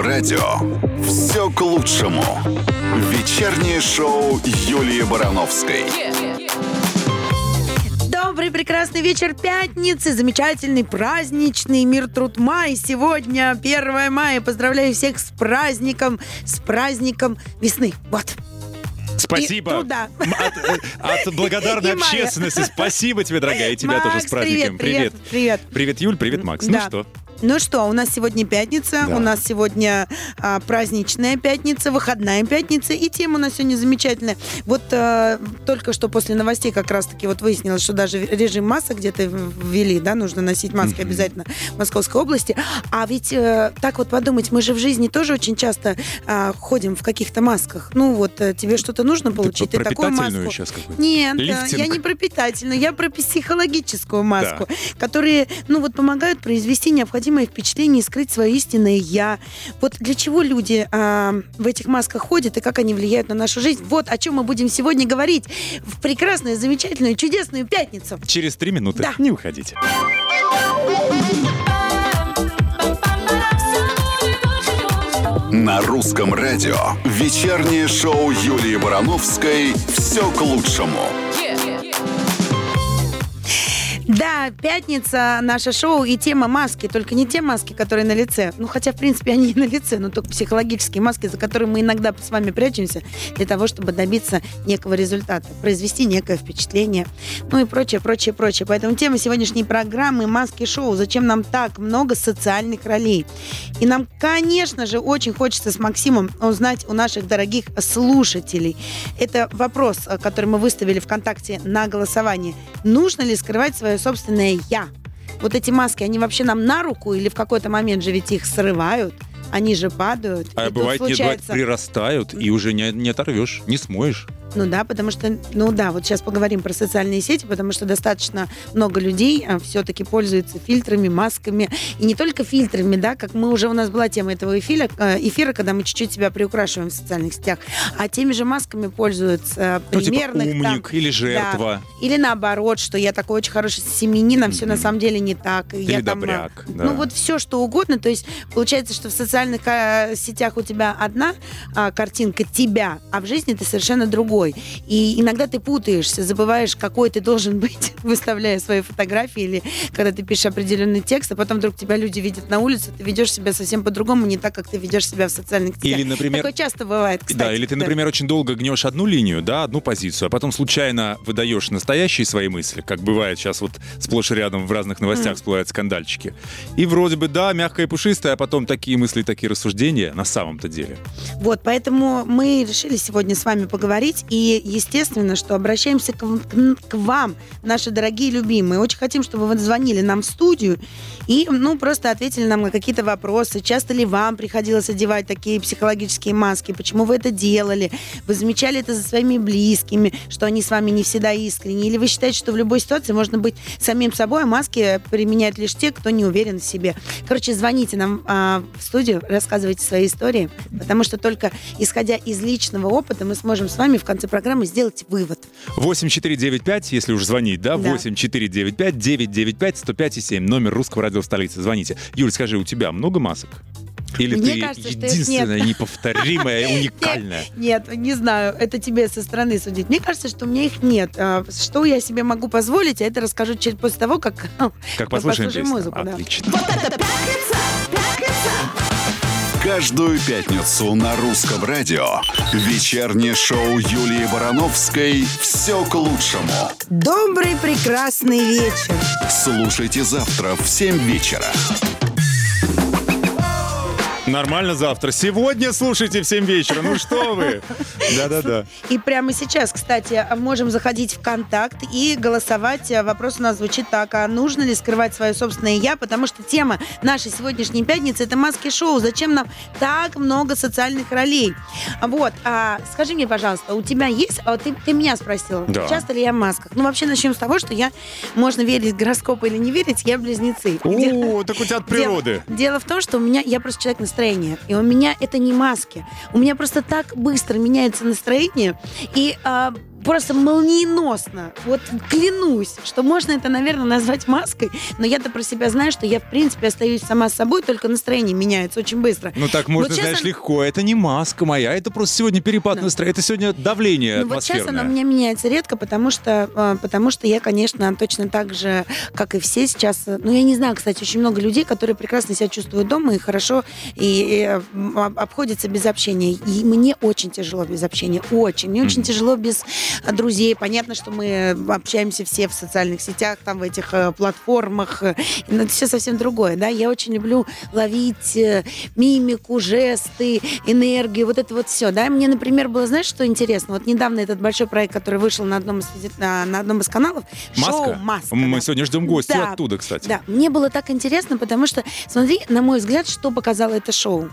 радио все к лучшему. Вечернее шоу Юлии Барановской. Добрый прекрасный вечер пятницы, замечательный праздничный мир труд май. Сегодня 1 мая. Поздравляю всех с праздником, с праздником весны. Вот. Спасибо. От, э, от благодарной И общественности. Спасибо тебе, дорогая. И тебя Макс, тоже с праздником. привет, привет. Привет, Юль, привет, Макс. Ну Да. что? Ну что, у нас сегодня пятница, Да. у нас сегодня а, праздничная пятница, выходная пятница, и тема у нас сегодня замечательная. Вот а, только что после новостей как раз-таки вот выяснилось, что даже режим масок где-то ввели, да, нужно носить маски обязательно в Московской области. А ведь э, так вот подумать, мы же в жизни тоже очень часто а, ходим в каких-то масках. Ну вот э, тебе что-то нужно получить, про ты такую маску. сейчас? Нет, Лифтинг? я не про питательную, я про психологическую маску, которые, ну вот, помогают произвести необходимое впечатление и скрыть свое истинное я. Вот для чего люди а, в этих масках ходят и как они влияют на нашу жизнь. Вот о чем мы будем сегодня говорить в прекрасную, замечательную, чудесную пятницу. Через три минуты. Да. Не уходите. На русском радио вечернее шоу Юлии Барановской все к лучшему. Да, пятница, наше шоу и тема маски, только не те маски, которые на лице. Ну, хотя, в принципе, они и на лице, но только психологические маски, за которые мы иногда с вами прячемся для того, чтобы добиться некого результата, произвести некое впечатление, ну и прочее, прочее, прочее. Поэтому тема сегодняшней программы «Маски-шоу. Зачем нам так много социальных ролей?» И нам, конечно же, очень хочется с Максимом узнать у наших дорогих слушателей. Это вопрос, э, который мы выставили ВКонтакте на голосование. Нужно ли скрывать свое собственное «я»? Вот эти маски, они вообще нам на руку или в какой-то момент же ведь их срывают? Они же падают. А бывает, нет, бывает, прирастают, и уже не, не оторвешь, не смоешь. Ну да, потому что, ну да, вот сейчас поговорим про социальные сети, потому что достаточно много людей все-таки пользуются фильтрами, масками. И не только фильтрами, да, как мы уже, у нас была тема этого эфира, э, эфира когда мы чуть-чуть себя приукрашиваем в социальных сетях, а теми же масками пользуются Ну, типа примерных там, умник или жертва. или наоборот, что я такой очень хороший семьянин, а все на Мгм. самом деле не так. Или я там, добряк, э, да. Ну вот все, что угодно. То есть получается, что в социальных э, сетях у тебя одна а, картинка тебя, а в жизни ты совершенно другой. И иногда ты путаешься, забываешь, какой ты должен быть, выставляя свои фотографии или когда ты пишешь определенный текст, а потом вдруг тебя люди видят на улице, ты ведешь себя совсем по-другому, не так, как ты ведешь себя в социальных сетях. Или, например, Такое часто бывает, кстати. Да, или ты, например, очень долго гнешь одну линию, да, одну позицию, а потом случайно выдаешь настоящие свои мысли, как бывает сейчас вот сплошь и рядом в разных новостях всплывают скандальчики. И вроде бы, да, мягкое и пушистое, а потом такие мысли, такие рассуждения на самом-то деле. Вот, поэтому мы решили сегодня с вами поговорить. И, естественно, что обращаемся к, к- к вам, наши дорогие любимые. Очень хотим, чтобы вы звонили нам в студию и, ну, просто ответили нам на какие-то вопросы. Часто ли вам приходилось одевать такие психологические маски? Почему вы это делали? Вы замечали это за своими близкими, что они с вами не всегда искренне? Или вы считаете, что в любой ситуации можно быть самим собой, а маски применяют лишь те, кто не уверен в себе? Короче, звоните нам а, в студию, рассказывайте свои истории, потому что только исходя из личного опыта мы сможем с вами в конце программы сделать вывод. 8495, если уж звонить, да, Да. 8495 995 105 и 7, номер русского радио столицы. Звоните. Юль, скажи, у тебя много масок? Или Мне ты кажется, единственная, нет. неповторимая, уникальная? Нет, не знаю, это тебе со стороны судить. Мне кажется, что у меня их нет. А, Что я себе могу позволить, а это расскажу через после того, как, Как послушаем песню? музыку. да. Отлично. Каждую пятницу на русском радио вечернее шоу Юлии Барановской все к лучшему. Добрый, прекрасный вечер. Слушайте завтра в 7 вечера. Нормально завтра. Сегодня слушайте в 7 вечера. Ну что вы? Да-да-да. И прямо сейчас, кстати, можем заходить в контакт и голосовать. Вопрос у нас звучит так. А нужно ли скрывать свое собственное «я»? Потому что тема нашей сегодняшней пятницы – это маски-шоу. Зачем нам так много социальных ролей? Вот. А, скажи мне, пожалуйста, у тебя есть... а, Ты, ты меня спросила, Да. часто ли я в масках? Ну, вообще, начнем с того, что я... Можно верить в гороскопы или не верить, я близнецы. О, так у тебя от природы. Дело, дело в том, что у меня я просто человек настроения. И у меня это не маски. У меня просто так быстро меняется настроение. И а, просто молниеносно, вот клянусь, что можно это, наверное, назвать маской, но я-то про себя знаю, что я, в принципе, остаюсь сама собой, только настроение меняется очень быстро. Ну так можно, Вот сейчас знаешь, она- легко. Это не маска моя, это просто сегодня перепад Да. настроения, это сегодня давление Ну, вот сейчас атмосферное. оно у меня меняется редко, потому что, э, потому что я, конечно, точно так же, как и все сейчас, ну, я не знаю, кстати, очень много людей, которые прекрасно себя чувствуют дома и хорошо, и, м, об- обходятся без общения. И мне очень тяжело без общения, очень. Мне очень Мгм. тяжело без друзей. Понятно, что мы общаемся все в социальных сетях, там, в этих э, платформах, но это все совсем другое, да. Я очень люблю ловить э, мимику, жесты, энергию, вот это вот все, да. Мне, например, было, знаешь, что интересно? Вот недавно этот большой проект, который вышел на одном из, на, на одном из каналов, шоу Маска? «Маска». Мы да. сегодня ждем гостя Да. оттуда, кстати. Да, мне было так интересно, потому что, смотри, на мой взгляд, что показало это шоу.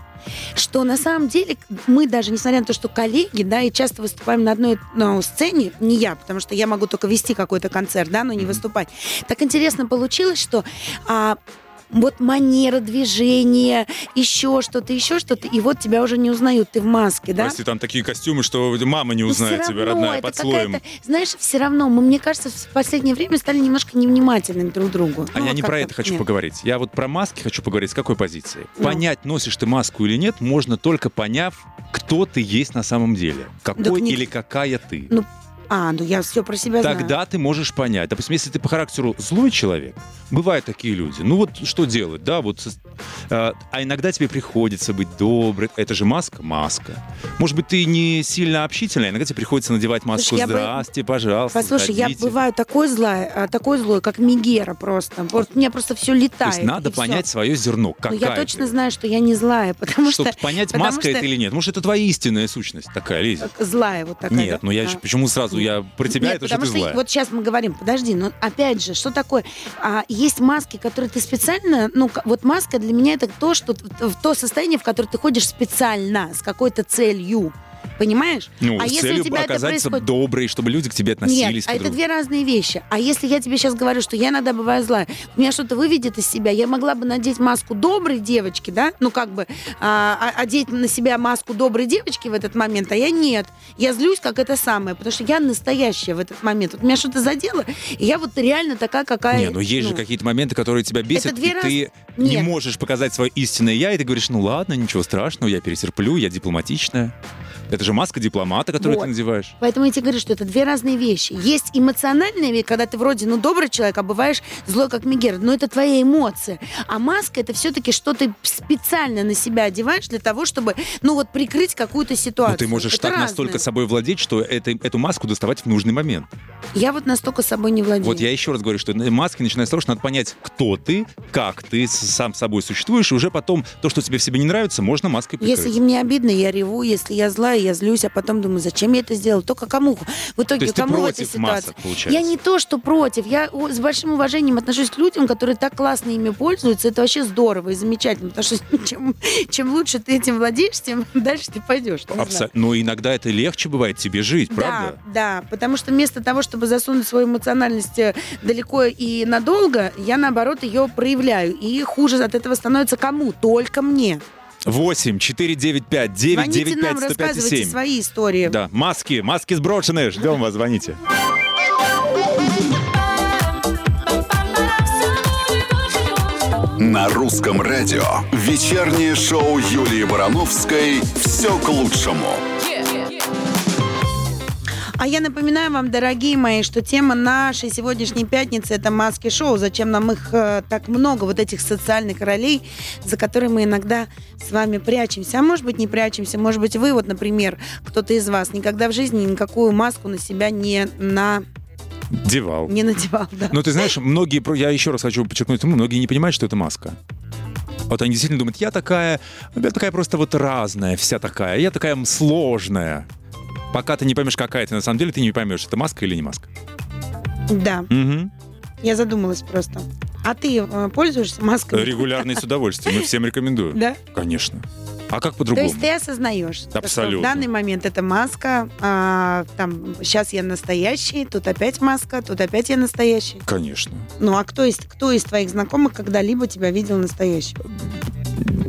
Что на самом деле мы даже, несмотря на то, что коллеги, да, и часто выступаем на одной ну, сцене, не я, потому что я могу только вести какой-то концерт, да, но не Мгм. выступать. Так интересно получилось, что а, вот манера движения, еще что-то, еще что-то, и вот тебя уже не узнают, ты в маске, да? Прости, там такие костюмы, что мама не узнает тебя, равно родная, под слоем. Знаешь, все равно, мы, мне кажется, в последнее время стали немножко невнимательными друг к другу. А Ну, я вот не про это хочу нет. поговорить. Я вот про маски хочу поговорить. С какой позиции? Ну. Понять, носишь ты маску или нет, можно только поняв, кто ты есть на самом деле. Какой Так не- или какая ты. Ну, А, ну я все про себя знаю. Тогда ты можешь понять. Допустим, если ты по характеру злой человек, бывают такие люди. Ну вот что делать, да, вот. Э, а иногда тебе приходится быть добрым. Это же маска? Маска. Может быть, ты не сильно общительная, иногда тебе приходится надевать маску. Слушай, я бы- Здрасте, пожалуйста, Послушай, я заходите». бываю такой злая, а, такой злой, как Мегера просто. Вот у меня просто все То летает. есть надо понять свое зерно. Но Какая я точно ты. знаю, что я не злая, потому Чтобы что понять, потому маска что- это или нет. Может, это твоя истинная сущность такая, Лиза? э, злая вот такая. Нет, да? ну я А. почему сразу я про тебя Нет, это что потому ты что злая. вот сейчас мы говорим, подожди, но опять же, что такое? А, есть маски, которые ты специально, ну вот маска для меня это то, что то состояние, в которое ты ходишь специально с какой-то целью, понимаешь? Ну, а с если у целью тебя это оказаться происходит доброй, чтобы люди к тебе Нет, относились. а к это две разные вещи. А если я тебе сейчас говорю, что я иногда бываю злая, у меня что-то выведет из себя, я могла бы надеть маску доброй девочки, да, ну как бы а, а- одеть на себя маску доброй девочки в этот момент, а я нет. Я злюсь, как это самое, потому что я настоящая в этот момент. Вот меня что-то задело, и я вот реально такая, какая... Не, ну есть же ну, какие-то моменты, которые тебя бесят, две и раз- ты не Нет. можешь показать свое истинное я, и ты говоришь, ну ладно, ничего страшного, я перетерплю, я дипломатичная. Это же маска дипломата, которую Вот. ты надеваешь. Поэтому я тебе говорю, что это две разные вещи. Есть эмоциональная вещь, когда ты вроде, ну, добрый человек, а бываешь злой, как Мегер. Но это твоя эмоция. А маска — это все-таки что ты специально на себя одеваешь для того, чтобы, ну, вот прикрыть какую-то ситуацию. Но ты можешь Это так разное. настолько собой владеть, что это, эту маску доставать в нужный момент. Я вот настолько собой не владею. Вот я еще раз говорю, что маски начинают с того, что надо понять, кто ты, как ты сам собой существуешь, и уже потом то, что тебе в себе не нравится, можно маской прикрыть. Если мне обидно, я реву. Если я злая, я злюсь, а потом думаю, зачем я это сделала? Только кому? В итоге То кому в этой ситуации? масок? Я не то, что против. Я с большим уважением отношусь к людям, которые так классно ими пользуются. Это вообще здорово и замечательно. Потому что чем, чем лучше ты этим владеешь, тем дальше ты пойдешь. Абсо- Но иногда это легче бывает тебе жить, правда? Да, да, потому что вместо того, чтобы засунуть свою эмоциональность э, далеко и надолго, я наоборот ее проявляю. И хуже от этого становится кому? Только мне. 8 495 995 Звоните нам, рассказывайте 105 свои истории. Да, маски, маски сброшены. Ждем вас, звоните. На русском радио вечернее шоу Юлии Барановской «Все к лучшему». А я напоминаю вам, дорогие мои, что тема нашей сегодняшней пятницы это маски-шоу. Зачем нам их э, так много, вот этих социальных ролей, за которые мы иногда с вами прячемся. А может быть, не прячемся. Может быть, вы, вот, например, кто-то из вас никогда в жизни никакую маску на себя не, на, Девал. не надевал. Да. Ну, ты знаешь, многие, я еще раз хочу подчеркнуть, многие не понимают, что это маска. Вот они действительно думают, я такая, я такая просто вот разная, вся такая, я такая сложная. Пока ты не поймешь, какая ты на самом деле, ты не поймешь, это маска или не маска. да, Мгм. я задумалась просто. А ты э, пользуешься маской? Регулярно и с удовольствием. Мы всем рекомендую. Да? Конечно. А как То по-другому? есть ты осознаешь, что Абсолютно. в данный момент это маска, а, там сейчас я настоящий, тут опять маска, тут опять я настоящий. Конечно. Ну а кто из кто из твоих знакомых когда-либо тебя видел настоящим?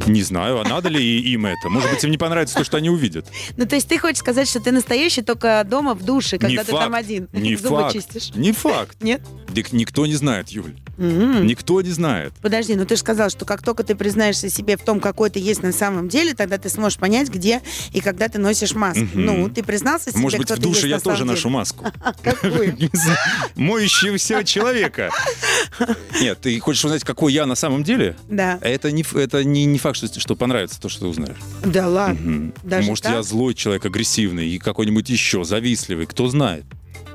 Не знаю, а надо ли им это? Может быть, им не понравится то, что они увидят. Ну, то есть ты хочешь сказать, что ты настоящий только дома в душе, когда не ты факт. там один. Не Зубы факт. чистишь. Не факт. Нет? Дик- Никто не знает, Юль. М. Никто не знает. Подожди, ну ты же сказал, что как только ты признаешься себе в том, какой ты есть на самом деле, тогда ты сможешь понять, где и когда ты носишь маску. Мгм. Ну, ты признался себе, Может быть, в душе я тоже самом ношу деле? маску. Какую? Моющегося человека. Нет, ты хочешь узнать, какой я на самом деле? Да. Это не, это не, не факт, что, что понравится то, что ты узнаешь. Да ладно. Мгм. Даже Может, так? я злой человек, агрессивный и какой-нибудь еще завистливый, кто знает.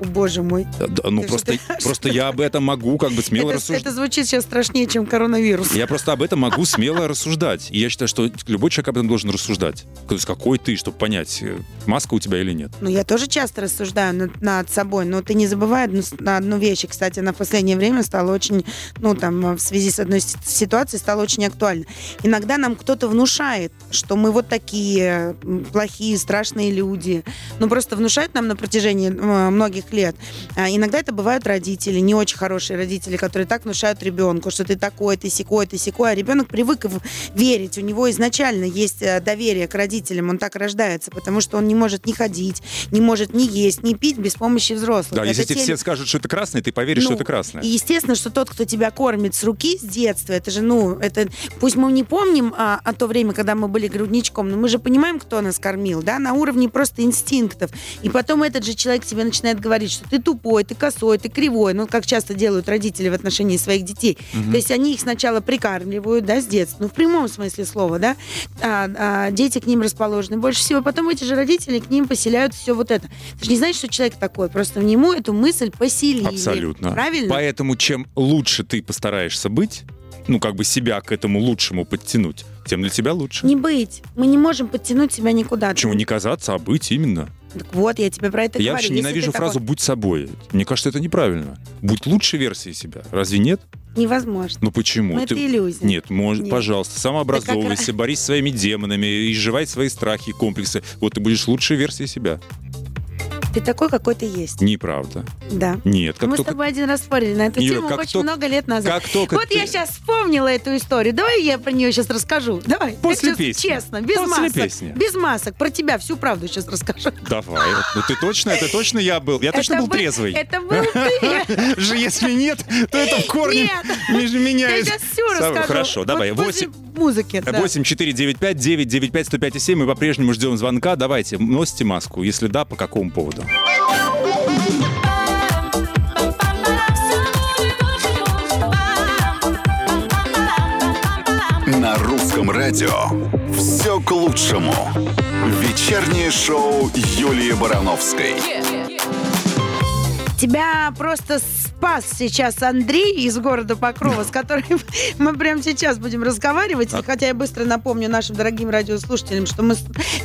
О, боже мой. Да, ну, Ты просто, что, ты- просто я об этом могу как бы смело Это, рассуждать. это звучит сейчас страшнее, чем коронавирус. Я просто об этом могу смело рассуждать. И я считаю, что любой человек об этом должен рассуждать. То есть какой ты, чтобы понять, э, маска у тебя или нет. Ну, я тоже часто рассуждаю над, над собой, но ты не забывай одну, на одну вещь. И, кстати, она в последнее время стала очень, ну, там, в связи с одной ситуацией стала очень актуальна. Иногда нам кто-то внушает, что мы вот такие плохие, страшные люди. Ну, просто внушают нам на протяжении э, лет. А иногда это бывают родители, не очень хорошие родители, которые так внушают ребенку, что ты такой, ты секой, ты секой, а ребенок привык верить. У него изначально есть э, доверие к родителям, он так рождается, потому что он не может ни ходить, не может ни есть, ни пить без помощи взрослых. Да, если Это тебе те все скажут, что это красное, ты поверишь, что ну, это красное. И естественно, что тот, кто тебя кормит с руки, с детства, это же, ну, это, пусть мы не помним а, о то время, когда мы были грудничком, но мы же понимаем, кто нас кормил, да, на уровне просто инстинктов. И потом этот же человек тебе начинает говорить, что ты тупой, ты косой, ты кривой, ну, как часто делают родители в отношении своих детей. То есть они их сначала прикармливают, да, с детства, ну, в прямом смысле слова, да, а, а дети к ним расположены больше всего, потом эти же родители к ним поселяют все вот это. Ты же не знаешь, что человек такой, просто в нему эту мысль поселили. Абсолютно. Правильно? Поэтому чем лучше ты постараешься быть, ну, как бы себя к этому лучшему подтянуть, тем для тебя лучше. Не быть. Мы не можем подтянуть себя никуда. Почему не казаться, а быть именно? Так вот, я тебе про это я говорю. вообще Если ненавижу ты фразу такой- «будь собой». Мне кажется, это неправильно. Будь лучшей версией себя. Разве нет? Невозможно. Ну почему? Ну, это иллюзия. Нет, может, Нет. пожалуйста, самообразовывайся, борись со своими демонами, изживай свои страхи и комплексы. Вот ты будешь лучшей версией себя. Ты такой, какой ты есть. Неправда. Да. Нет, как Мы с только... тобой один раз спорили на эту Юля, тему очень только- много лет назад. Как только Вот ты- я сейчас вспомнила эту историю. Давай я про нее сейчас расскажу. Давай. После Я песни. Честно, без После масок. песни. Без масок. Про тебя всю правду сейчас расскажу. Давай. Ну ты точно, это точно я был. Я точно был трезвый. Это был ты. Если нет, то это в корне меня Я сейчас все расскажу. Хорошо, давай. Вот после 8, музыки. да. 8 4 9 5 9 9 5 105 7. Мы по-прежнему ждем звонка. Давайте, носите маску. Если да, по какому поводу? На русском радио все к лучшему. Вечернее шоу Юлии Барановской. Тебя просто спас сейчас Андрей из города Покрова, с которым мы прямо сейчас будем разговаривать. И А- Хотя я быстро напомню нашим дорогим радиослушателям, что мы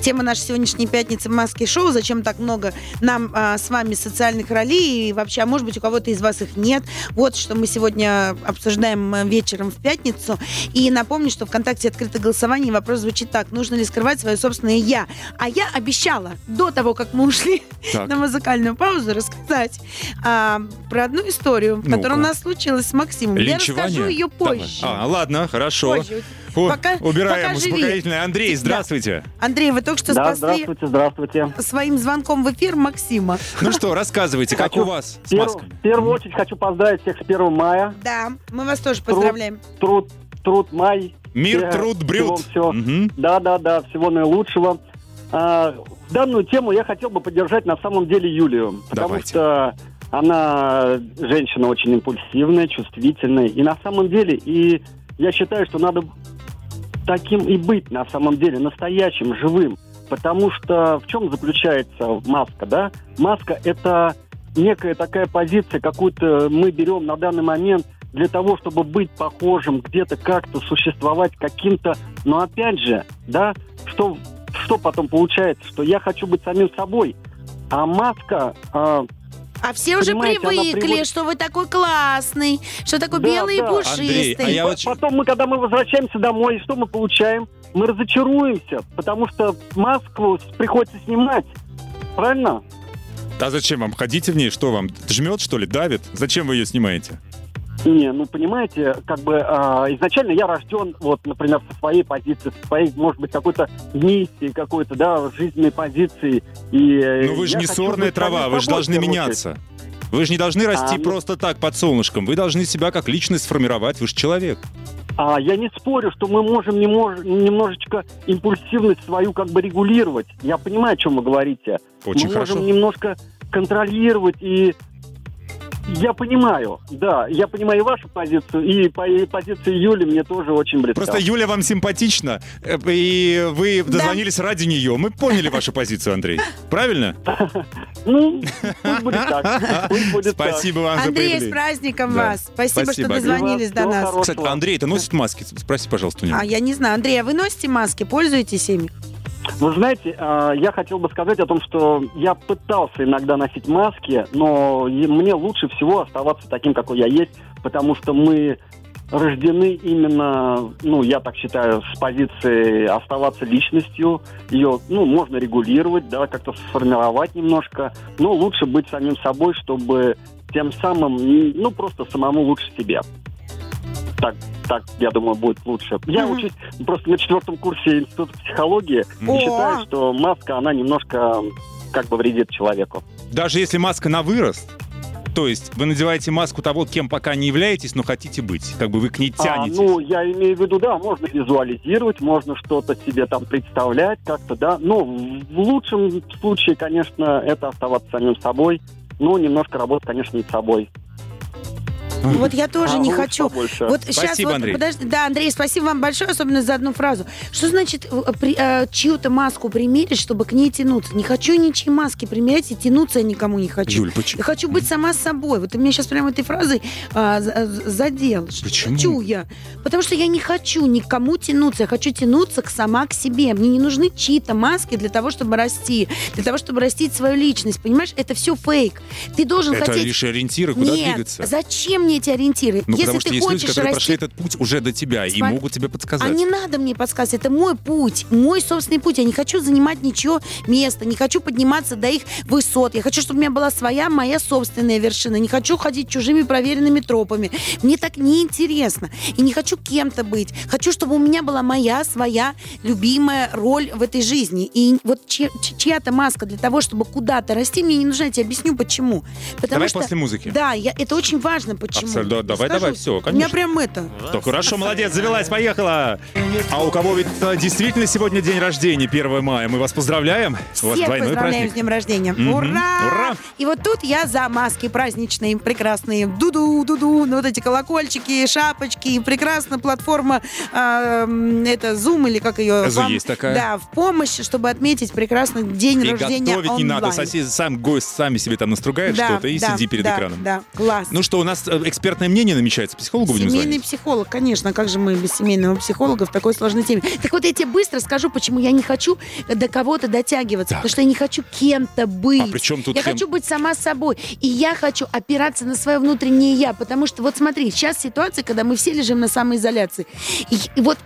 тема нашей сегодняшней пятницы маски шоу. Зачем так много нам а, с вами социальных ролей? И вообще, а может быть, у кого-то из вас их нет. Вот что мы сегодня обсуждаем э, вечером в пятницу. И напомню, что ВКонтакте открыто голосование. и Вопрос звучит так. Нужно ли скрывать свое собственное «я»? А я обещала до того, как мы ушли Так. на музыкальную паузу рассказать а, про одну историю, Ну-ка. которая у нас случилась с Максимом. Я расскажу ее Давай. позже. А, ладно, хорошо. Позже. Пока- убираем пока живи. успокоительное. Андрей, Да. здравствуйте. Андрей, вы только что Да, спасли здравствуйте, здравствуйте. своим звонком в эфир Максима. Ну что, рассказывайте, как Хочу у вас с Перв- в первую очередь хочу поздравить всех с 1 мая. Да, мы вас тоже поздравляем. Труд, труд май. Мир, труд, брюд. всего- всего. Мгм. Да, да, да, всего наилучшего. А, данную тему я хотел бы поддержать на самом деле Юлию. Потому Давайте. что она женщина очень импульсивная, чувствительная. И на самом деле, и я считаю, что надо таким и быть на самом деле, настоящим, живым. Потому что в чем заключается маска, да? Маска – это некая такая позиция, какую-то мы берем на данный момент для того, чтобы быть похожим, где-то как-то существовать каким-то... Но опять же, да, что, что потом получается? Что я хочу быть самим собой, а маска... а, А все уже Понимаете, она привыкли, приводит- что вы такой классный, что такой Да, белый и да. пушистый. Андрей, а я вот- Потом мы, когда мы возвращаемся домой, что мы получаем? Мы разочаруемся, потому что маску с- приходится снимать. Правильно? А зачем вам? Ходите в ней, что вам? Жмет, что ли, давит? Зачем вы ее снимаете? Не, ну понимаете, как бы а, изначально я рожден, вот, например, со своей позиции, со своей, может быть, какой-то миссией, какой-то, да, жизненной позиции. И, Ну вы же не сорная трава, вы же должны первую меняться. Вы же не должны расти А, ну- просто так под солнышком. Вы должны себя как личность сформировать. Вы же человек. А я не спорю, что мы можем немож- немножечко импульсивность свою как бы регулировать. Я понимаю, о чем вы говорите. Очень мы хорошо. можем немножко контролировать и я понимаю, да, я понимаю и вашу позицию, и по и позицию Юли мне тоже очень близка. Просто Юля вам симпатична, э, и вы дозвонились ради нее. Мы поняли вашу позицию, Андрей. Правильно? Ну, пусть будет так. Пусть будет так. Спасибо вам за Андрей, с праздником Да. вас. Спасибо, что дозвонились до нас. Кстати, Андрей, это носит маски? Спроси, пожалуйста, у него. А я не знаю, Андрей, а вы носите маски, пользуетесь ими? Вы знаете, а, я хотел бы сказать о том, что я пытался иногда носить маски, но мне лучше всего оставаться таким, какой я есть, потому что мы рождены именно, ну, я так считаю, с позиции оставаться личностью. Ее, ну, можно регулировать, да, как-то сформировать немножко, но лучше быть самим собой, чтобы тем самым, ну, просто самому лучше себе. Так, так, я думаю, будет лучше. Я Мгм. учусь просто на четвертом курсе Института психологии и О! считаю, что маска, она немножко как бы вредит человеку. Даже если маска на вырост, то есть вы надеваете маску того, кем пока не являетесь, но хотите быть. Как бы вы к ней А, тянетесь. ну, я имею в виду, да, можно визуализировать, можно что-то себе там представлять как-то, да. Но в лучшем случае, конечно, это оставаться самим собой. Ну, немножко работать, конечно, над собой. Вот я тоже А не хочу. побольше. Вот сейчас Спасибо, вот, Андрей. подожди, да, Андрей, спасибо вам большое, особенно за одну фразу. Что значит э, при- э, чью-то маску примерить, чтобы к ней тянуться? Не хочу ничьи маски примерять и тянуться я никому не хочу. Юль, почему? Я хочу быть сама собой. Вот ты меня сейчас прямо этой фразой а, э, задел. Почему? Хочу я. Потому что я не хочу никому тянуться. Я хочу тянуться к сама к себе. Мне не нужны чьи-то маски для того, чтобы расти. Для того, чтобы растить свою личность. Понимаешь, это все фейк. Ты должен Это хотеть... лишь ориентиры, куда Нет, двигаться. зачем мне эти ориентиры? Ну, Если потому что ты есть люди, хочешь которые расти... прошли этот путь уже до тебя и Сма- могут тебе подсказать. А не надо мне подсказывать, это мой путь, мой собственный путь. Я не хочу занимать ничего места, не хочу подниматься до их высот. Я хочу, чтобы у меня была своя, моя собственная вершина. Не хочу ходить чужими проверенными тропами. Мне так неинтересно. И не хочу кем-то быть. Хочу, чтобы у меня была моя, своя любимая роль в этой жизни. И вот чья- чья-то маска для того, чтобы куда-то расти, мне не нужна. Я тебе объясню, почему. Потому Давай что... после музыки. Да, я, это очень важно, почему. Абсолютно. Давай, Скажу. давай, всё, У меня конечно. прям это. То хорошо, молодец, завелась, поехала. А у кого ведь э, действительно сегодня день рождения, 1 мая. Мы вас поздравляем. у вас Всех двойной поздравляем праздник. с днем рождения. Мгм. Ура! Ура! И вот тут я за маски праздничные, прекрасные. Дуду, дуду, ну вот эти колокольчики, шапочки. И прекрасная платформа, а, м, это Zoom или как ее? Зу есть такая. Да, в помощь, чтобы отметить прекрасный день И рождения готовить не надо. онлайн. Сосед сам гость сами себе там настругает Да, что-то и да, сиди перед да, экраном. Да, класс. Ну что, у нас э, экспертное мнение намечается. Психологу будем Семейный звонить? психолог, конечно, как же мы без семейного психолога в такой сложной теме. Так вот я тебе быстро скажу, почему я не хочу до кого-то дотягиваться, Так. потому что я не хочу кем-то быть. А при чем тут я кем? хочу быть сама собой, и я хочу опираться на свое внутреннее я, потому что вот смотри, сейчас ситуация, когда мы все лежим на самоизоляции, и, и вот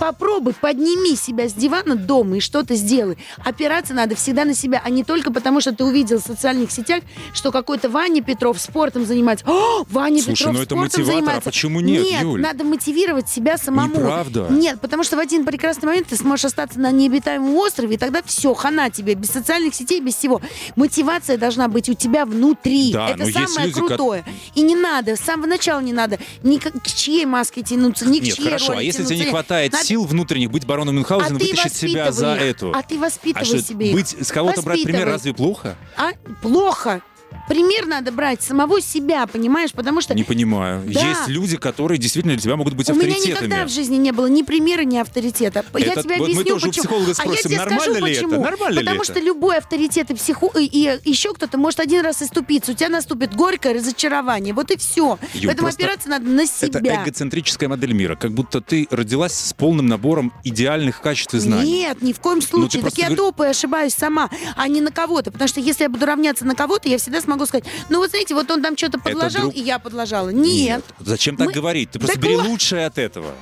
попробуй, подними себя с дивана дома и что-то сделай. Опираться надо всегда на себя, а не только потому, что ты увидел в социальных сетях, что какой-то Ваня Петров спортом занимается. О, Ваня Слушай, Петров ну это спортом мотиватор, а занимается. почему нет, Нет, Юль? надо мотивировать себя самому. Неправда. Нет, потому что в один прекрасный момент ты сможешь остаться на необитаемом острове, и тогда все, хана тебе, без социальных сетей, без всего. Мотивация должна быть у тебя внутри. Да, Это самое люди, крутое. И не надо, с самого начала не надо ни к, чьей маске тянуться, ни к Нет, чьей хорошо, роли а если тебе тянуться. не хватает Надо- сил внутренних быть бароном Мюнхгаузеном, а вытащить себя за их. эту... А ты А воспитывай что, себе их. быть, с кого-то брать пример разве плохо? А? Плохо. Пример надо брать самого себя, понимаешь? Потому что Не понимаю. Да. Есть люди, которые действительно для тебя могут быть у меня авторитетами. никогда в жизни не было ни примера, ни авторитета. я Это- тебе вот мы объясню, тоже у почему. психолога а спросим, я тебе нормально скажу, ли это? почему. Нормально ли Потому это? что любой авторитет и, психо... и, и еще кто-то может один раз иступиться. У тебя наступит горькое разочарование. Вот и все. Юль, Поэтому опираться надо на Это себя. эгоцентрическая модель мира. Как будто ты родилась с полным набором идеальных качеств и знаний. Нет, ни в коем случае. Ну, ты так я говор- топаю, ошибаюсь сама, а не на кого-то. Потому что если я буду равняться на кого-то, я всегда всегда смогу сказать, ну вот знаете, вот он там что-то подложил друг... и я подложала. Нет. Нет. Зачем так Мы... говорить? Ты просто так бери лучшее от этого.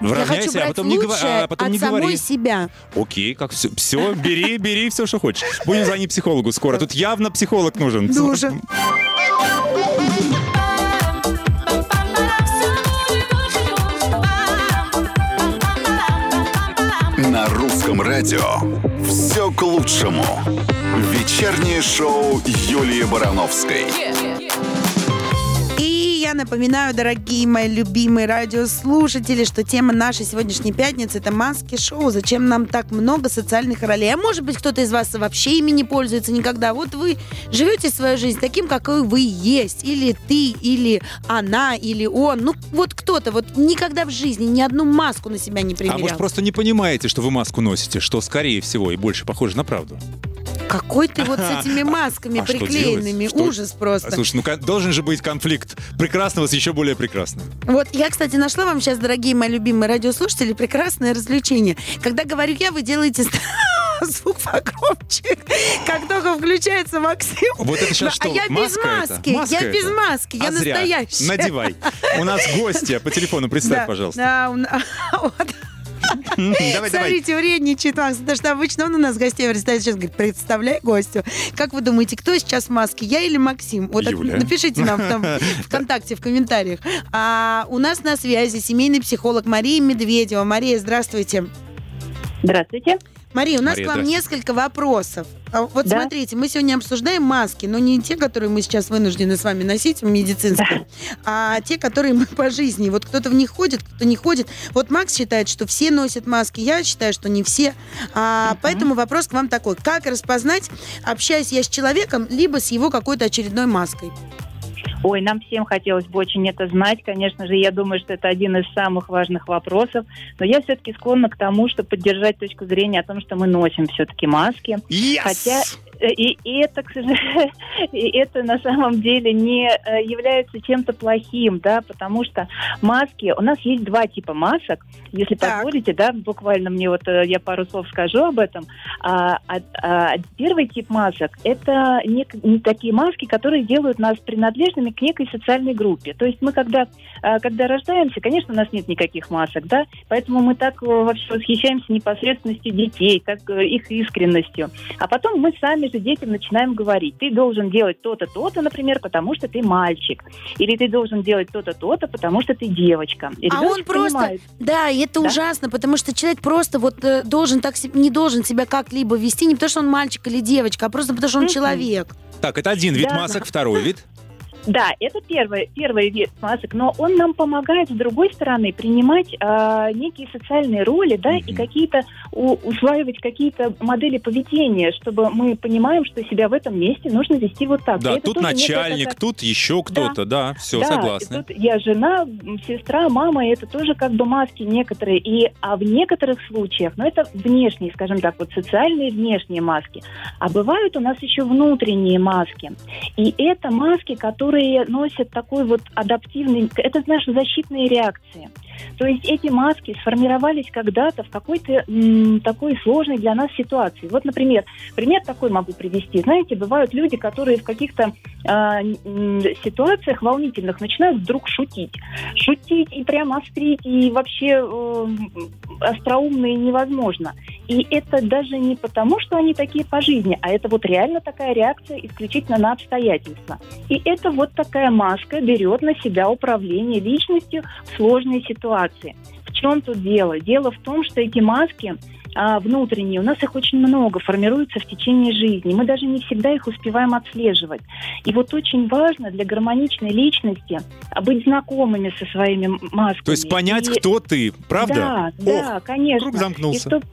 Выравняйся, а потом не, гов... а потом от не говори. самой себя. Окей, как все, все, бери, бери все, что хочешь. Будем звонить психологу скоро. Тут явно психолог нужен. Нужен. На русском радио все к лучшему. Вечернее шоу Юлии Барановской. И я напоминаю, дорогие мои любимые радиослушатели, что тема нашей сегодняшней пятницы это маски шоу. Зачем нам так много социальных ролей? А может быть, кто-то из вас вообще ими не пользуется никогда. Вот вы живете свою жизнь таким, какой вы есть. Или ты, или она, или он. Ну, вот кто-то вот никогда в жизни ни одну маску на себя не А примерял. может, просто не понимаете, что вы маску носите, что, скорее всего, и больше похоже на правду? Какой ты вот с этими масками А приклеенными. Ужас просто. А, Слушай, ну должен же быть конфликт прекрасного с еще более прекрасным. Вот я, кстати, нашла вам сейчас, дорогие мои любимые радиослушатели, прекрасное развлечение. Когда говорю я, вы делаете звук погромче. Как только включается Максим. Вот это сейчас А что? я без маски. Я без маски. Я А настоящая. Надевай. У нас гостья по телефону, представь, пожалуйста. Давай. Смотрите, вредничает Макс, потому что обычно он у нас гостей представляет. Сейчас говорит, представляй гостю. Как вы думаете, кто сейчас в маске, я или Максим? Вот Юля. напишите нам там ВКонтакте, в комментариях. А у нас на связи семейный психолог Мария Медведева. Мария, здравствуйте. Здравствуйте. Мария, у нас Мария, к вам несколько вопросов. А Вот Да. смотрите, мы сегодня обсуждаем маски, но не те, которые мы сейчас вынуждены с вами носить, медицинские, а те, которые мы по жизни. Вот кто-то в них ходит, кто-то не ходит. Вот Макс считает, что все носят маски, я считаю, что не все. А, Поэтому вопрос к вам такой. Как распознать, общаюсь я с человеком, либо с его какой-то очередной маской? Ой, нам всем хотелось бы очень это знать. Конечно же, я думаю, что это один из самых важных вопросов. Но я все-таки склонна к тому, чтобы поддержать точку зрения о том, что мы носим все-таки маски. Yes! Хотя э, и, и это, к сожалению, и это на самом деле не э, является чем-то плохим, да, потому что маски, у нас есть два типа масок, если Так. позволите, да, буквально мне вот э, я пару слов скажу об этом. А, а- а первый тип масок это не, не такие маски, которые делают нас принадлежными к некой социальной группе. То есть мы когда э, когда рождаемся, конечно, у нас нет никаких масок, да, поэтому мы так э, вообще восхищаемся непосредственностью детей, так э, их искренностью. А потом мы сами же детям начинаем говорить, ты должен делать то-то, то-то, например, потому что ты мальчик. Или ты должен делать то-то, то-то, потому что ты девочка. И А он просто, понимает. да, и это Да. ужасно, потому что человек просто вот э, должен так не должен себя как-либо вести, не потому что он мальчик или девочка, а просто потому что он Мгм. человек. Так, это один вид Да. масок, второй вид. Да, это первый, первый вид масок, но он нам помогает, с другой стороны, принимать а, некие социальные роли, да, и Мгм. какие-то, у- усваивать какие-то модели поведения, чтобы мы понимаем, что себя в этом месте нужно вести вот так. И Да, тут начальник, такая- тут еще кто-то, да, все, Да, согласны. и тут я жена, сестра, мама, и это тоже как бы маски некоторые. И, а в некоторых случаях, ну это внешние, скажем так, вот социальные внешние маски. А бывают у нас еще внутренние маски. И это маски, которые носят такой вот адаптивный, это наши защитные реакции. То есть эти маски сформировались когда-то в какой-то м, такой сложной для нас ситуации. Вот, например, пример такой могу привести. Знаете, бывают люди, которые в каких-то м, ситуациях волнительных начинают вдруг шутить. Шутить и прям острить, и вообще э, остроумно невозможно. И это даже не потому, что они такие по жизни, а это вот реально такая реакция исключительно на обстоятельства. И это вот такая маска берет на себя управление личностью в сложной ситуации. В чем тут дело? Дело в том, что эти маски а, внутренние, у нас их очень много, формируются в течение жизни. Мы даже не всегда их успеваем отслеживать. И вот очень важно для гармоничной личности а, быть знакомыми со своими масками. То есть понять, И- кто ты, правда? Да, Ох, да, конечно. круг И замкнулся. чтоб-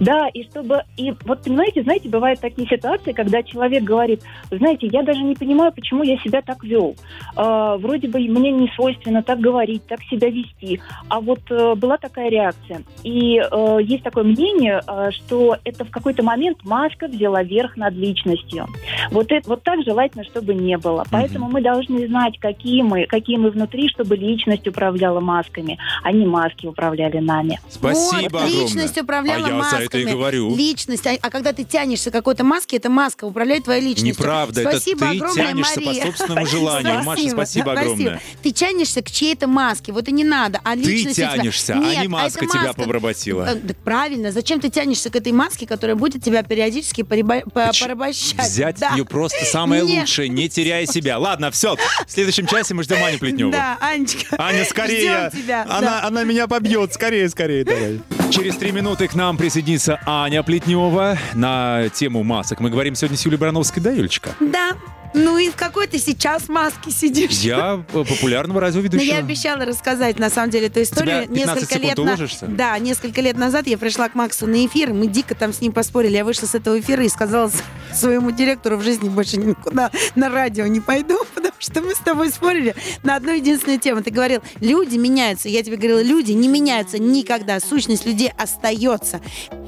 да, и чтобы... И вот, понимаете, знаете, бывают такие ситуации, когда человек говорит, «Вы знаете, я даже не понимаю, почему я себя так вел. А, вроде бы мне не свойственно так говорить, так себя вести. А вот э, была такая реакция. И э, есть такое мнение, э, что это в какой-то момент маска взяла верх над личностью. Вот, это, вот так желательно, чтобы не было. Поэтому мы должны знать, какие мы, какие мы внутри, чтобы личность управляла масками, а не маски управляли нами. Спасибо вот, огромное. личность управляла а я масками. за это и говорю. Личность. А, а когда ты тянешься к какой-то маске, эта маска управляет твоей личностью. Неправда, Спасибо это ты огромное, тянешься Мария. по собственному желанию. Маша, спасибо огромное. Ты тянешься к чьей-то маске, вот и не надо. А Ты у тебя- тянешься, Нет, а не маска тебя маска. поработила. Э, Так правильно. Зачем ты тянешься к этой маске, которая будет тебя периодически пореба- порабощать? Взять Да. ее просто самое Нет. лучшее, не теряя себя. Ладно, все. В следующем часе мы ждем Аню Плетневу. Да, Анечка. Аня, скорее! Ждем тебя. Она, да. она меня побьет. Скорее, скорее, давай. Через три минуты к нам присоединится певица Аня Плетнева. На тему масок мы говорим сегодня с Юлией Барановской, да, Юлечка? Да. Ну и в какой ты сейчас маске сидишь? Я популярного Но радиоведущего. Ну, я обещала рассказать, на самом деле, эту историю. Тебя 15 несколько лет уложишься? Да, несколько лет назад я пришла к Максу на эфир, мы дико там с ним поспорили. Я вышла с этого эфира и сказала своему директору в жизни больше никуда на радио не пойду, потому что мы с тобой спорили на одну единственную тему. Ты говорил, люди меняются. Я тебе говорила, люди не меняются никогда. Сущность людей остается.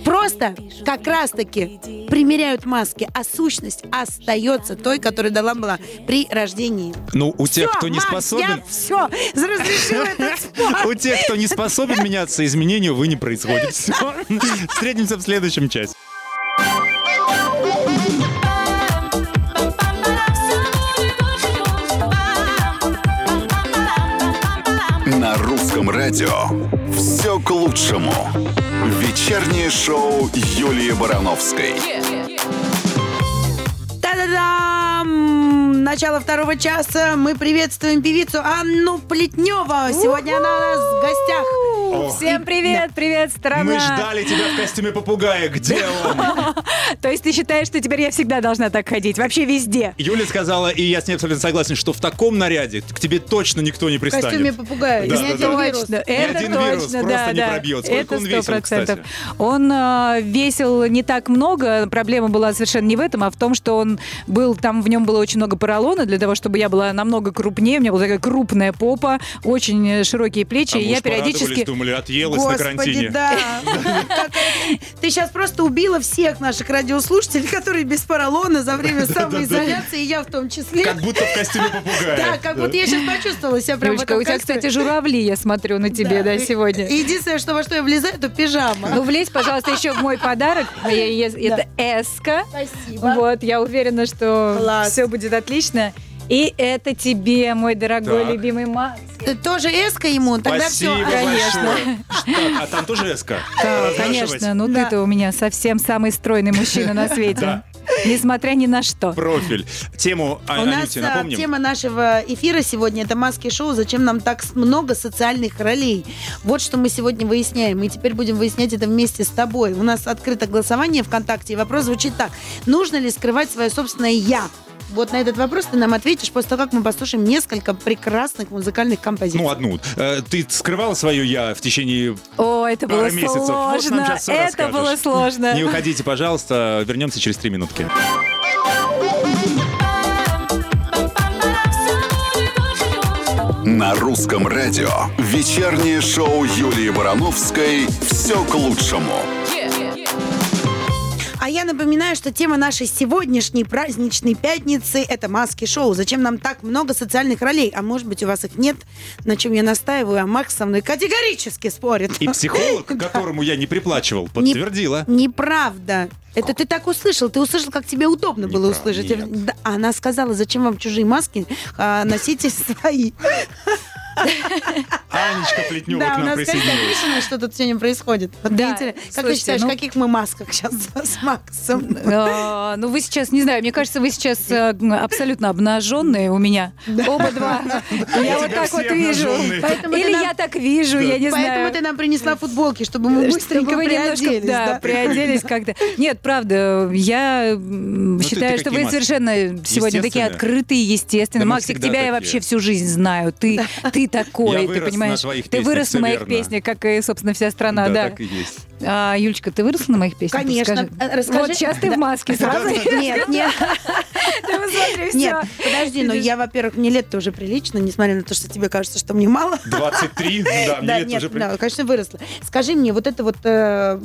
Просто как раз-таки примеряют маски, а сущность остается той, которая дала была при рождении. Ну, у тех, кто не Макс, способен... Я все, разрешила этот спор. У тех, кто не способен меняться, изменению, вы не происходит. Все. Встретимся в следующем часе. На русском радио все к лучшему. Вечернее шоу Юлии Барановской. Та-да-дам! Начало второго часа. Мы приветствуем певицу Анну Плетнева. Сегодня она у нас в гостях. Всем привет, привет, страна. Мы ждали тебя в костюме попугая. Где он? То есть ты считаешь, что теперь я всегда должна так ходить? Вообще везде. Юля сказала, и я с ней абсолютно согласен, что в таком наряде к тебе точно никто не В костюме пристанет. попугая. Да, да, да. Точно, это один точно, вирус да, просто не да. пробьет. Сколько это он весил, 100%. кстати? Он э, весил не так много, проблема была совершенно не в этом, а в том, что он был, там в нем было очень много поролона, для того, чтобы я была намного крупнее, у меня была такая крупная попа, очень э, широкие плечи, А и я периодически... думали, отъелась на Господи, карантине. да. Ты сейчас просто убила всех наших радиослушателей, которые без поролона за время самоизоляции, и я в том числе. Как будто в костюме попугая. Да, как будто я сейчас почувствовала себя прям этом у тебя, кстати, журавли, я смотрю на тебе, да, И- сегодня. Единственное, что во что я влезаю, это пижама. Ну, влезь, пожалуйста, еще в мой подарок. Это эска. Спасибо. Вот, я уверена, что все будет отлично. И это тебе, мой дорогой Так. любимый Макс. Ты тоже эска ему? Тогда Спасибо все. большое. Что, а там тоже СК? Да, конечно, ну Да. ты-то у меня совсем самый стройный мужчина на свете. Да. Несмотря ни на что. Профиль. Тему а, У нас Анюте а, напомним? тема нашего эфира сегодня это маски-шоу. Зачем нам так с- много социальных ролей? Вот что мы сегодня выясняем. И теперь будем выяснять это вместе с тобой. У нас открыто голосование ВКонтакте. И вопрос звучит так. Нужно ли скрывать свое собственное «я»? Вот на этот вопрос ты нам ответишь после того, как мы послушаем несколько прекрасных музыкальных композиций. Ну, одну. Э, Ты скрывала свое «я» в течение... О, это было месяцев. Вот нам сложно. всё Это расскажешь. было сложно. Не уходите, пожалуйста. Вернемся через три минутки. На русском радио вечернее шоу Юлии Барановской все к лучшему. А я напоминаю, что тема нашей сегодняшней праздничной пятницы – это маски-шоу. Зачем нам так много социальных ролей? А может быть, у вас их нет, на чем я настаиваю, а Макс со мной категорически спорит. И психолог, которому я не приплачивал, подтвердила. Неправда. Это ты так услышал. Ты услышал, как тебе удобно было Неправда, услышать. нет. Да, она сказала, зачем вам чужие маски, а, носите свои. Анечка Плетнева Да, к у нам присоединилась. написано, что тут сегодня происходит. Вот Да, Как ты слушайте, считаешь, ну- каких мы масках сейчас с Максом? А, Ну, вы сейчас, не знаю, мне кажется, вы сейчас э, абсолютно обнаженные у меня. Оба два. Я вот так вот вижу. Поэтому ты Или нам- я так вижу, я не Поэтому знаю. ты нам принесла футболки, чтобы мы быстренько Чтобы немножко, приоделись. да, да? приоделись как-то. Нет, правда, я Ну, ты- считаю, ты что какие вы маски? совершенно сегодня такие открытые, естественные. Да Максик, тебя я такие. вообще всю жизнь знаю. Ты, ты такой, Я ты понимаешь? ты вырос на моих верно. песнях, как и, собственно, вся страна, да. так и есть. А, Юлечка, ты выросла на моих песнях? Конечно. А, расскажи. Вот сейчас ты Да. в маске сразу. Нет, нет, нет, подожди, но я, во-первых, мне лет уже прилично, несмотря на то, что тебе кажется, что мне мало. 23, ну да, мне Да, лет нет, уже... при- да, конечно, выросла. Скажи мне, вот эта вот э,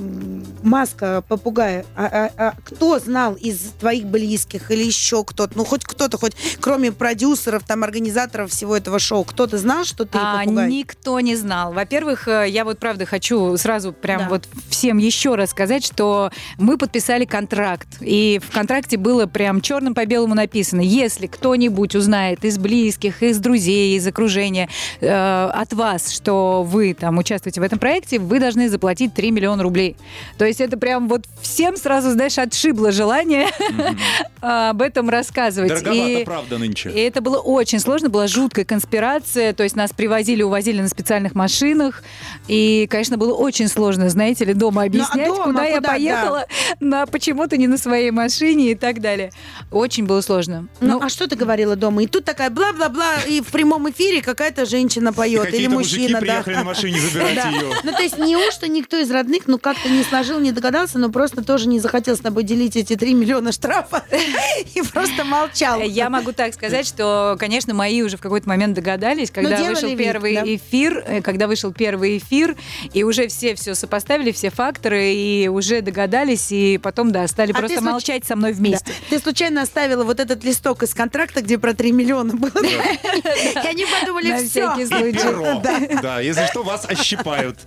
маска попугая, а, а- а кто знал из твоих близких или еще кто-то, ну хоть кто-то, хоть кроме продюсеров, там, организаторов всего этого шоу, кто-то знал, что ты А, попугай? никто не знал. Во-первых, э, я вот правда хочу сразу прям вот всем еще раз сказать, что мы подписали контракт. И в контракте было прям черным по белому написано, если кто-нибудь узнает из близких, из друзей, из окружения э, от вас, что вы там участвуете в этом проекте, вы должны заплатить 3 миллиона рублей. То есть это прям вот всем сразу, знаешь, отшибло желание об этом рассказывать. Дороговато, И- правда, нынче. и это было очень сложно, была жуткая конспирация, то есть нас привозили, увозили на специальных машинах, и, конечно, было очень сложно, знаете ли, стали дома объяснять, дома куда, я куда, поехала, на почему-то не на своей машине и так далее. Очень было сложно. Ну, а что ты говорила дома? И тут такая бла-бла-бла, и в прямом эфире какая-то женщина поет, или мужчина, да. приехали на машине забирать Да. ее. Ну, то есть неужто никто из родных, ну, как-то не сложил, не догадался, но просто тоже не захотел с тобой делить эти 3 миллиона штрафа и просто молчал. Я могу так сказать, что, конечно, мои уже в какой-то момент догадались, когда делали вышел первый да. эфир, э, когда вышел первый эфир, и уже все все сопоставили, все факторы, и уже догадались, и потом, да, стали А просто случ- молчать со мной вместе. Да. Ты случайно оставила вот этот листок из контракта, где про 3 миллиона было. И они подумали, На все. всякий случай. Перо. Да, если что, вас ощипают.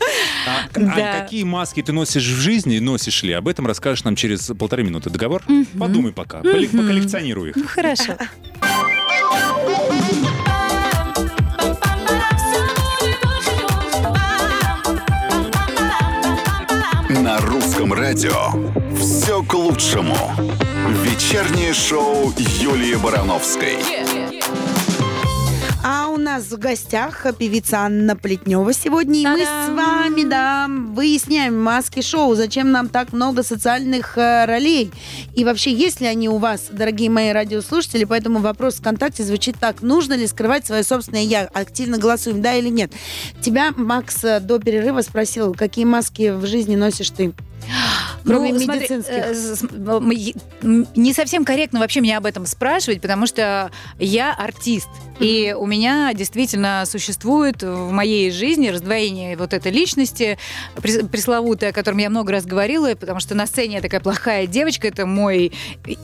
А, Ань, Да. какие маски ты носишь в жизни, носишь ли? Об этом расскажешь нам через полторы минуты. Договор? Подумай пока. Поколлекционируй их. Ну, хорошо. Русском радио все к лучшему. Вечернее шоу Юлии Барановской. А у нас в гостях певица Анна Плетнева сегодня. И мы с вами, да, выясняем маски шоу. Зачем нам так много социальных э, ролей? И вообще, есть ли они у вас, дорогие мои радиослушатели? Поэтому вопрос ВКонтакте звучит так. Нужно ли скрывать свое собственное «я»? Активно голосуем, да или нет? Тебя Макс э, до перерыва спросил, какие маски в жизни носишь ты? Кроме Ну, смотри, медицинских. э, с- м, е- м, не совсем корректно вообще меня об этом спрашивать, потому что я артист. И у меня действительно существует в моей жизни раздвоение вот этой личности, прес- пресловутое, о котором я много раз говорила, потому что на сцене я такая плохая девочка, это мой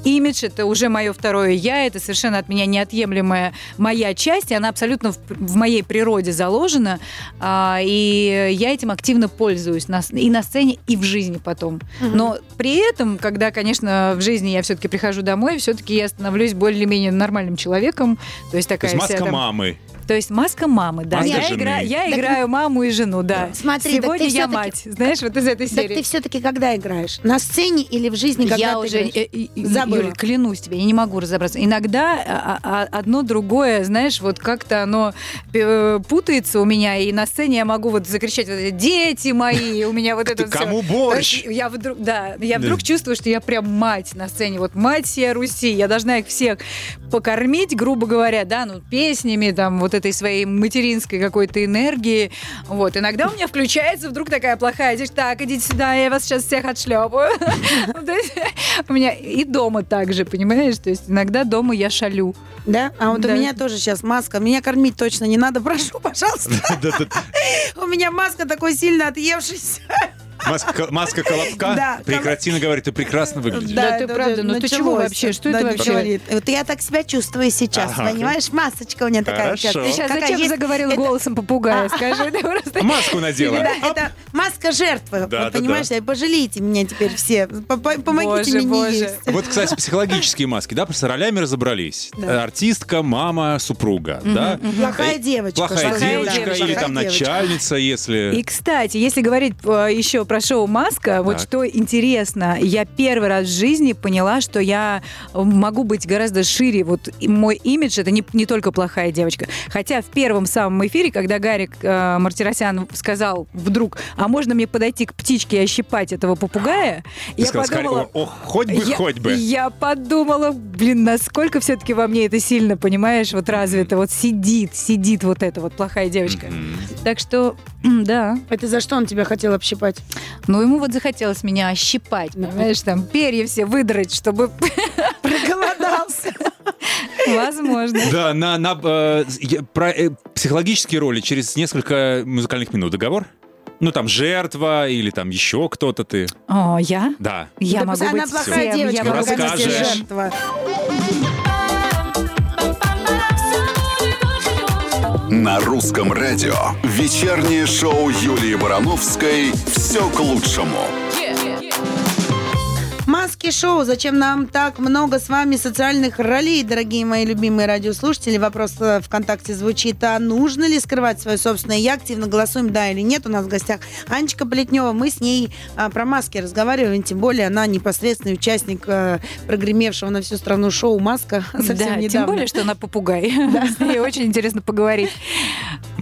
имидж, это уже мое второе я, это совершенно от меня неотъемлемая моя часть, и она абсолютно в, в моей природе заложена, а, и я этим активно пользуюсь на и на сцене, и в жизни потом. Но при этом, когда, конечно, в жизни я все-таки прихожу домой, все-таки я становлюсь более-менее нормальным человеком, то есть То такая есть вся маска там- мамы. То есть маска мамы, да. Маска я жены. игра- я Так играю маму и жену, да. Смотри, так Сегодня ты я мать, знаешь, вот из этой Так серии. ты все-таки когда играешь? На сцене или в жизни, когда я ты уже, играешь? э, э, э, Забыла. Юля, клянусь тебе, я не могу разобраться. Иногда а, а, одно другое, знаешь, вот как-то оно путается у меня, и на сцене я могу вот закричать, вот дети мои, у меня вот это Ты всё. кому борщ? Я вдруг, да, я вдруг чувствую, что я прям мать на сцене, вот мать всей Руси, я должна их всех покормить, грубо говоря, да, ну, песнями, там, вот этой своей материнской какой-то энергии, вот. Иногда у меня включается вдруг такая плохая девочка, так, идите сюда, я вас сейчас всех отшлепаю. У меня и дома также, понимаешь, то есть иногда дома я шалю. Да? А вот у меня тоже сейчас маска. Меня кормить точно не надо, прошу, пожалуйста. У меня маска такой сильно отъевшаяся. Маска, маска колобка. Да, Прекрати говорить, ты прекрасно выглядишь. Да, ты это правда, ну ты чего вообще? Что Да, это вообще? говори. Вот я так себя чувствую сейчас, Ага. понимаешь? Масочка у меня такая сейчас. Ты сейчас Какая зачем есть- заговорила это- голосом попугая? Скажи, ты просто... Маску надела. Да, это маска жертвы. Да, Вот да, понимаешь, пожалейте меня теперь все. По- по- Помогите Боже, мне не боже. есть. Вот, кстати, психологические маски, да, с ролями разобрались. Э, Артистка, мама, супруга, да? Плохая Э, девочка. Плохая девочка ли, да, или там начальница, если... И, кстати, если говорить э, еще про шоу «Маска», вот Так. что интересно, я первый раз в жизни поняла, что я могу быть гораздо шире. Вот мой имидж — это не, не только плохая девочка. Хотя в первом самом эфире, когда Гарик э, Мартиросян сказал вдруг, а можно мне подойти к птичке и ощипать этого попугая, Ты я сказал, подумала... Ох, хоть бы, я, хоть бы. я подумала, блин, насколько все-таки во мне это сильно, понимаешь, вот развито, вот сидит, сидит вот эта вот плохая девочка. Так что, да, Это за что он тебя хотел общипать? Ну, ему вот захотелось меня ощипать, понимаешь, там перья все выдрать, чтобы... Проголодался. Возможно. Да, на, на э, про э, психологические роли через несколько музыкальных минут. Договор? Ну, там, жертва или там еще кто-то ты. О, я? Да. Я Да могу просто быть Она плохая всем, девочка, я Ну, могу расскажешь. жертва. На русском радио вечернее шоу Юлии Барановской «Все к лучшему». Маски-шоу. Зачем нам так много с вами социальных ролей, дорогие мои любимые радиослушатели? Вопрос э, ВКонтакте звучит, а нужно ли скрывать свое собственное я? Активно голосуем, да или нет. У нас в гостях Анечка Плетнева. Мы с ней а, про маски разговариваем, тем более она непосредственный участник а, прогремевшего на всю страну шоу «Маска» совсем да, недавно. тем более, что она попугай. С ней очень интересно поговорить.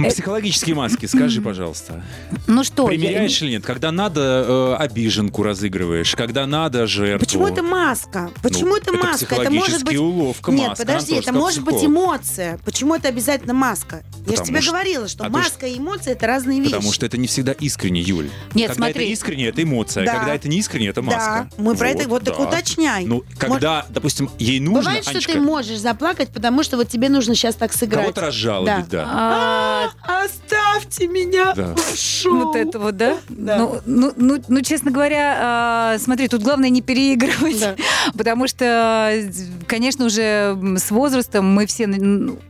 Психологические маски, скажи, пожалуйста. Ну что, Примеряешь или нет? Когда надо, э, обиженку разыгрываешь, когда надо жертву. Почему это маска? Почему Ну, это, маска? Это может быть... уловка, Нет, маска. подожди, это что может быть психолог? эмоция. Почему это обязательно маска? Я же Потому тебе что- говорила, что а маска и эмоция это разные вещи. Потому что это не всегда искренне, Юль. Нет, когда смотри. это искренне, это эмоция. Да. Когда это не искренне, это маска. Да, мы про это вот так да. уточняй. Ну, когда, допустим, ей нужно, Бывает, что Анечка, ты можешь заплакать, потому что вот тебе нужно сейчас так сыграть. кого-то разжалобить, да. А, Оставьте меня Да. в шоу. Вот это вот, да? Да. Ну, ну, ну, ну, честно говоря, а, смотри, тут главное не переигрывать, Да. потому что, конечно, уже с возрастом мы все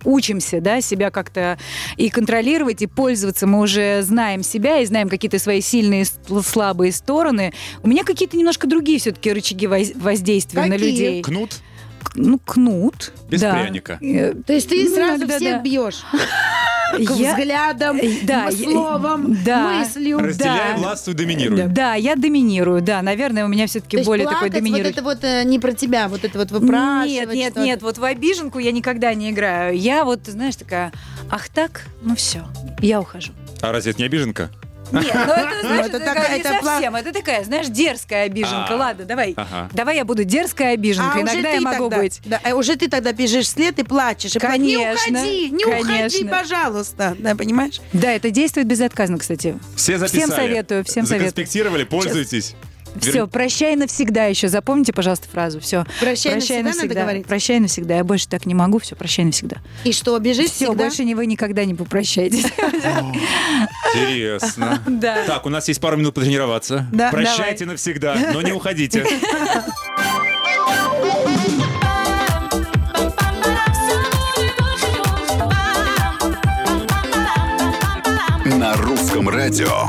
учимся, да, себя как-то и контролировать, и пользоваться. Мы уже знаем себя и знаем какие-то свои сильные, слабые стороны. У меня какие-то немножко другие все-таки рычаги воз- воздействия на Какие? людей. Кнут К- Ну, кнут. без да. пряника. Э, То есть ты Ну, сразу иногда всех да. бьешь. Я- Взглядом, Э, да, словом, да. мыслью. Разделяй да. власть, доминируй. Да, я доминирую, да. Наверное, у меня все-таки более такой плакать, вот доминирующий. это вот э, не про тебя, вот это вот выпрашивать. Нет, нет, нет, вот в обиженку я никогда не играю. Я вот, знаешь, такая, ах так, ну все, я ухожу. А разве это не обиженка? Нет, ну это, знаешь, это это такая- не это пла- совсем, это такая, знаешь, дерзкая обиженка. А. Ладно, давай, давай я буду дерзкая обиженка, иногда я могу быть. Да, а уже ты тогда бежишь вслед и плачешь. И плачешь, не Конечно, уходи, не уходи, конечно. пожалуйста. Да, понимаешь? Да, это действует безотказно, кстати. Все записали. Всем советую, всем советую. Законспектировали, пользуйтесь. Все, прощай навсегда еще. Запомните, пожалуйста, фразу. Все. Прощай, навсегда, надо говорить. Прощай навсегда. Я больше так не могу. Все, прощай навсегда. И что, бежишь Все, всегда? больше не вы никогда не попрощаетесь. Интересно. Да. Так, у нас есть пару минут потренироваться. Да, Прощайте навсегда, но не уходите. На русском радио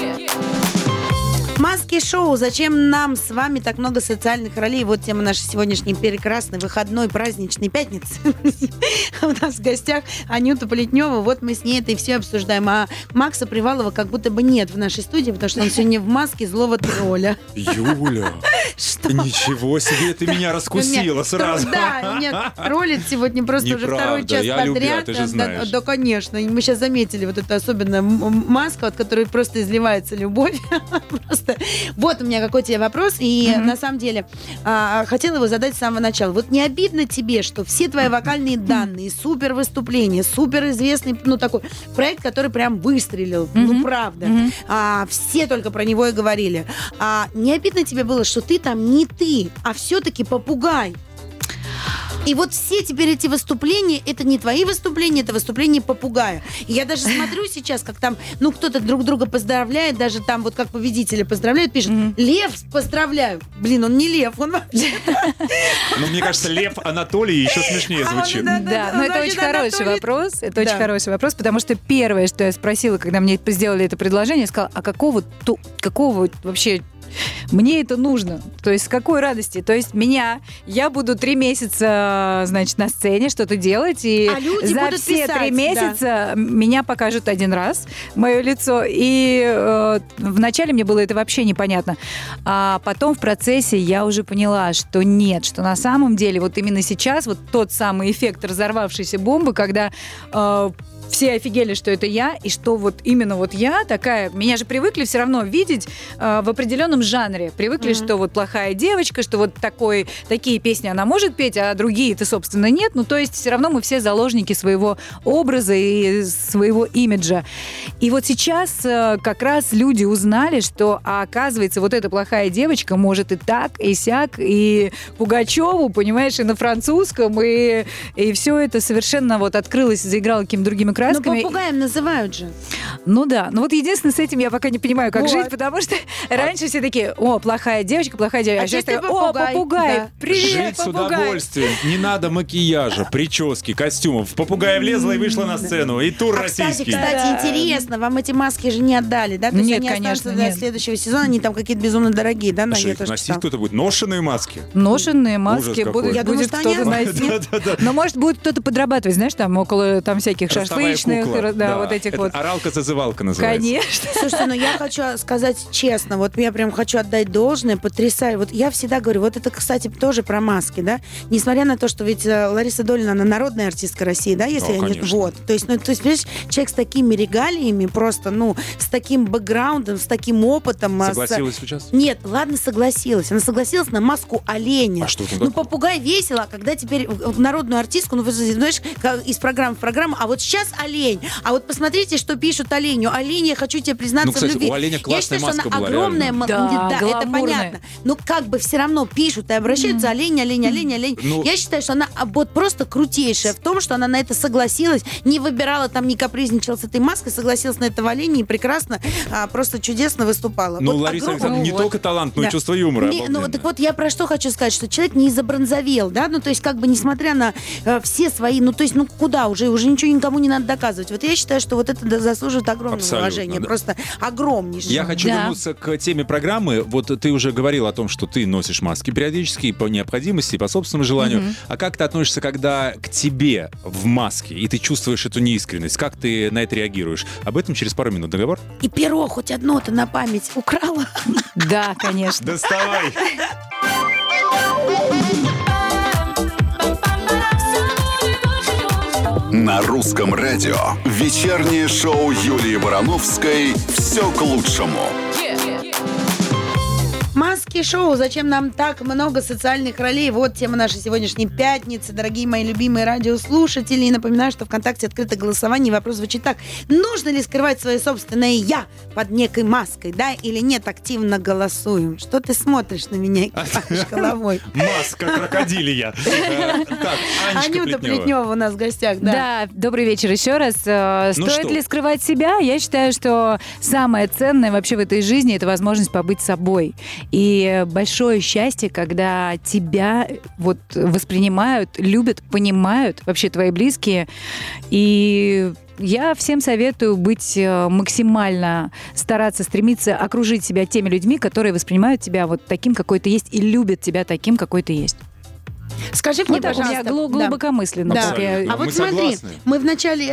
Маски шоу. Зачем нам с вами так много социальных ролей? Вот тема нашей сегодняшней прекрасной выходной праздничной пятницы. У нас в гостях Анюта Полетнева. Вот мы с ней это и все обсуждаем. А Макса Привалова как будто бы нет в нашей студии, потому что он сегодня в маске злого тролля. Юля, Что? ничего себе, ты меня раскусила сразу. Да, нет, ролит сегодня просто уже второй час любя, подряд. Да, конечно. Мы сейчас заметили вот эту особенно маску, от которой просто изливается любовь. Просто. Вот у меня какой тебе вопрос. И на самом деле а, хотела его задать с самого начала. Вот не обидно тебе, что все твои вокальные данные, супер выступления, супер известный, ну такой проект, который прям выстрелил, ну правда. А, все только про него и говорили. А не обидно тебе было, что ты там не ты, а все-таки попугай? И вот все теперь эти выступления, это не твои выступления, это выступления попугая. И я даже смотрю сейчас, как там, ну, кто-то друг друга поздравляет, даже там вот как победители поздравляют, пишет, Мгм. Лев, поздравляю. Блин, он не Лев, он вообще... Ну, мне кажется, Лев Анатолий еще смешнее А он, звучит. да, но это очень хороший вопрос. Это очень хороший вопрос, потому что первое, что я спросила, когда мне сделали это предложение, я сказала, а какого, ту- какого вообще мне это нужно. То есть с какой радости? То есть меня, я буду три месяца, значит, на сцене что-то делать, и А люди за будут все писать, три да. месяца меня покажут один раз, мое лицо. И э, вначале мне было это вообще непонятно. А потом в процессе я уже поняла, что нет, что на самом деле вот именно сейчас вот тот самый эффект разорвавшейся бомбы, когда э, все офигели, что это я, и что вот именно вот я такая, меня же привыкли все равно видеть э, в определенном жанре. Привыкли, Мгм. что вот плохая девочка, что вот такой, такие песни она может петь, а другие-то, собственно, нет. Ну, то есть все равно мы все заложники своего образа и своего имиджа. И вот сейчас э, как раз люди узнали, что, а, оказывается, вот эта плохая девочка может и так, и сяк, и Пугачеву, понимаешь, и на французском, и, и все это совершенно вот открылось, заиграло какими-то другими красками. красками. Ну, попугаем называют же. Ну да, ну вот единственное, с этим я пока не понимаю, как Вот. жить, потому что раньше все такие, о, плохая девочка, плохая девочка. А сейчас теперь такая, о, попугай, попугай, да. привет, Жить с попугай. удовольствием. Не надо макияжа, прически, костюмов. Попугая влезла и вышла на сцену. И тур А, кстати, российский. кстати, Да. интересно, вам эти маски же не отдали, да? То есть Нет, они конечно, до нет. следующего сезона, они там какие-то безумно дорогие, да? А на что, их тоже носить кто-то будет? Ношеные маски? Ношенные маски будут, Я думаю, будет что они кто-то носить. Но может будет кто-то подрабатывать, знаешь, там около там всяких Ростовая шашлычных, кукла. да, вот этих Это вот. Оралка-зазывалка называется. Конечно. Слушайте, ну я хочу сказать честно, вот я прям хочу отдать должное, потрясаю. Вот я всегда говорю, вот это, кстати, тоже про маски, да? Несмотря на то, что ведь э, Лариса Долина, она народная артистка России, да, если Да, я не... Вот. То есть, ну, то есть, понимаешь, человек с такими регалиями, просто, ну, с таким бэкграундом, с таким опытом. а, с- Согласилась сейчас? Нет, ладно, согласилась. Она согласилась на маску оленя. А что там Ну, попугай весело, а когда теперь народную артистку, ну, вы знаешь, как из программы в программу, а вот сейчас олень. А вот посмотрите, что пишут оленю. Олень, я хочу тебе признаться Ну, кстати, в любви. у оленя я классная считаю, что маска она была, огромная. м- Да, это гламурная. понятно. Но как бы все равно пишут и обращаются олень, олень, олень, олень. Ну- я считаю, что она а, вот просто крутейшая в том, что она на это согласилась, не выбирала там, не капризничала с этой маской, согласилась на этого оленя и прекрасно, а, просто чудесно выступала. Ну, Вот Лариса огром- Александровна, не Ну, только талант, но и Да. чувство юмора. Не, ну, так вот я про что хочу сказать, что человек не забронзовел, да, ну, то есть, как бы, несмотря на э, все свои, ну, то есть, ну, куда уже, уже ничего никому не надо доказывать. Вот я считаю, что вот это заслуживает огромного Абсолютно, уважения, да. просто огромнейшего. Я хочу Да. вернуться к теме программы. Вот ты уже говорил о том, что ты носишь маски периодически и по необходимости, по собственному желанию. А как ты относишься, когда к тебе в маске, и ты чувствуешь эту неискренность? Как ты на это реагируешь? Об этом через пару минут. Договор? И перо хоть одно-то на память украла. Да, конечно. Доставай! На русском радио вечернее шоу Юлии Барановской «Все к лучшему». Маски шоу. Зачем нам так много социальных ролей? Вот тема нашей сегодняшней пятницы. Дорогие мои любимые радиослушатели. И напоминаю, что ВКонтакте открыто голосование. Вопрос звучит так. Нужно ли скрывать свое собственное «я» под некой маской? Да или нет? Активно голосуем. Что ты смотришь на меня и головой? Маска крокодилия. Так, Анюта Плетнева. У нас в гостях, да. Да, добрый вечер еще раз. Э, Ну Стоит ли скрывать себя? Я считаю, что самое ценное вообще в этой жизни это возможность побыть собой. И большое счастье, когда тебя вот воспринимают, любят, понимают вообще твои близкие. И я всем советую быть э, максимально стараться, стремиться окружить себя теми людьми, которые воспринимают тебя вот таким, какой ты есть, и любят тебя таким, какой ты есть. Скажи мне, Вот так у меня пожалуйста. да. глубокомысленно. Да. я- Абсолютно. А вот Мы смотри, согласны. мы в начале э,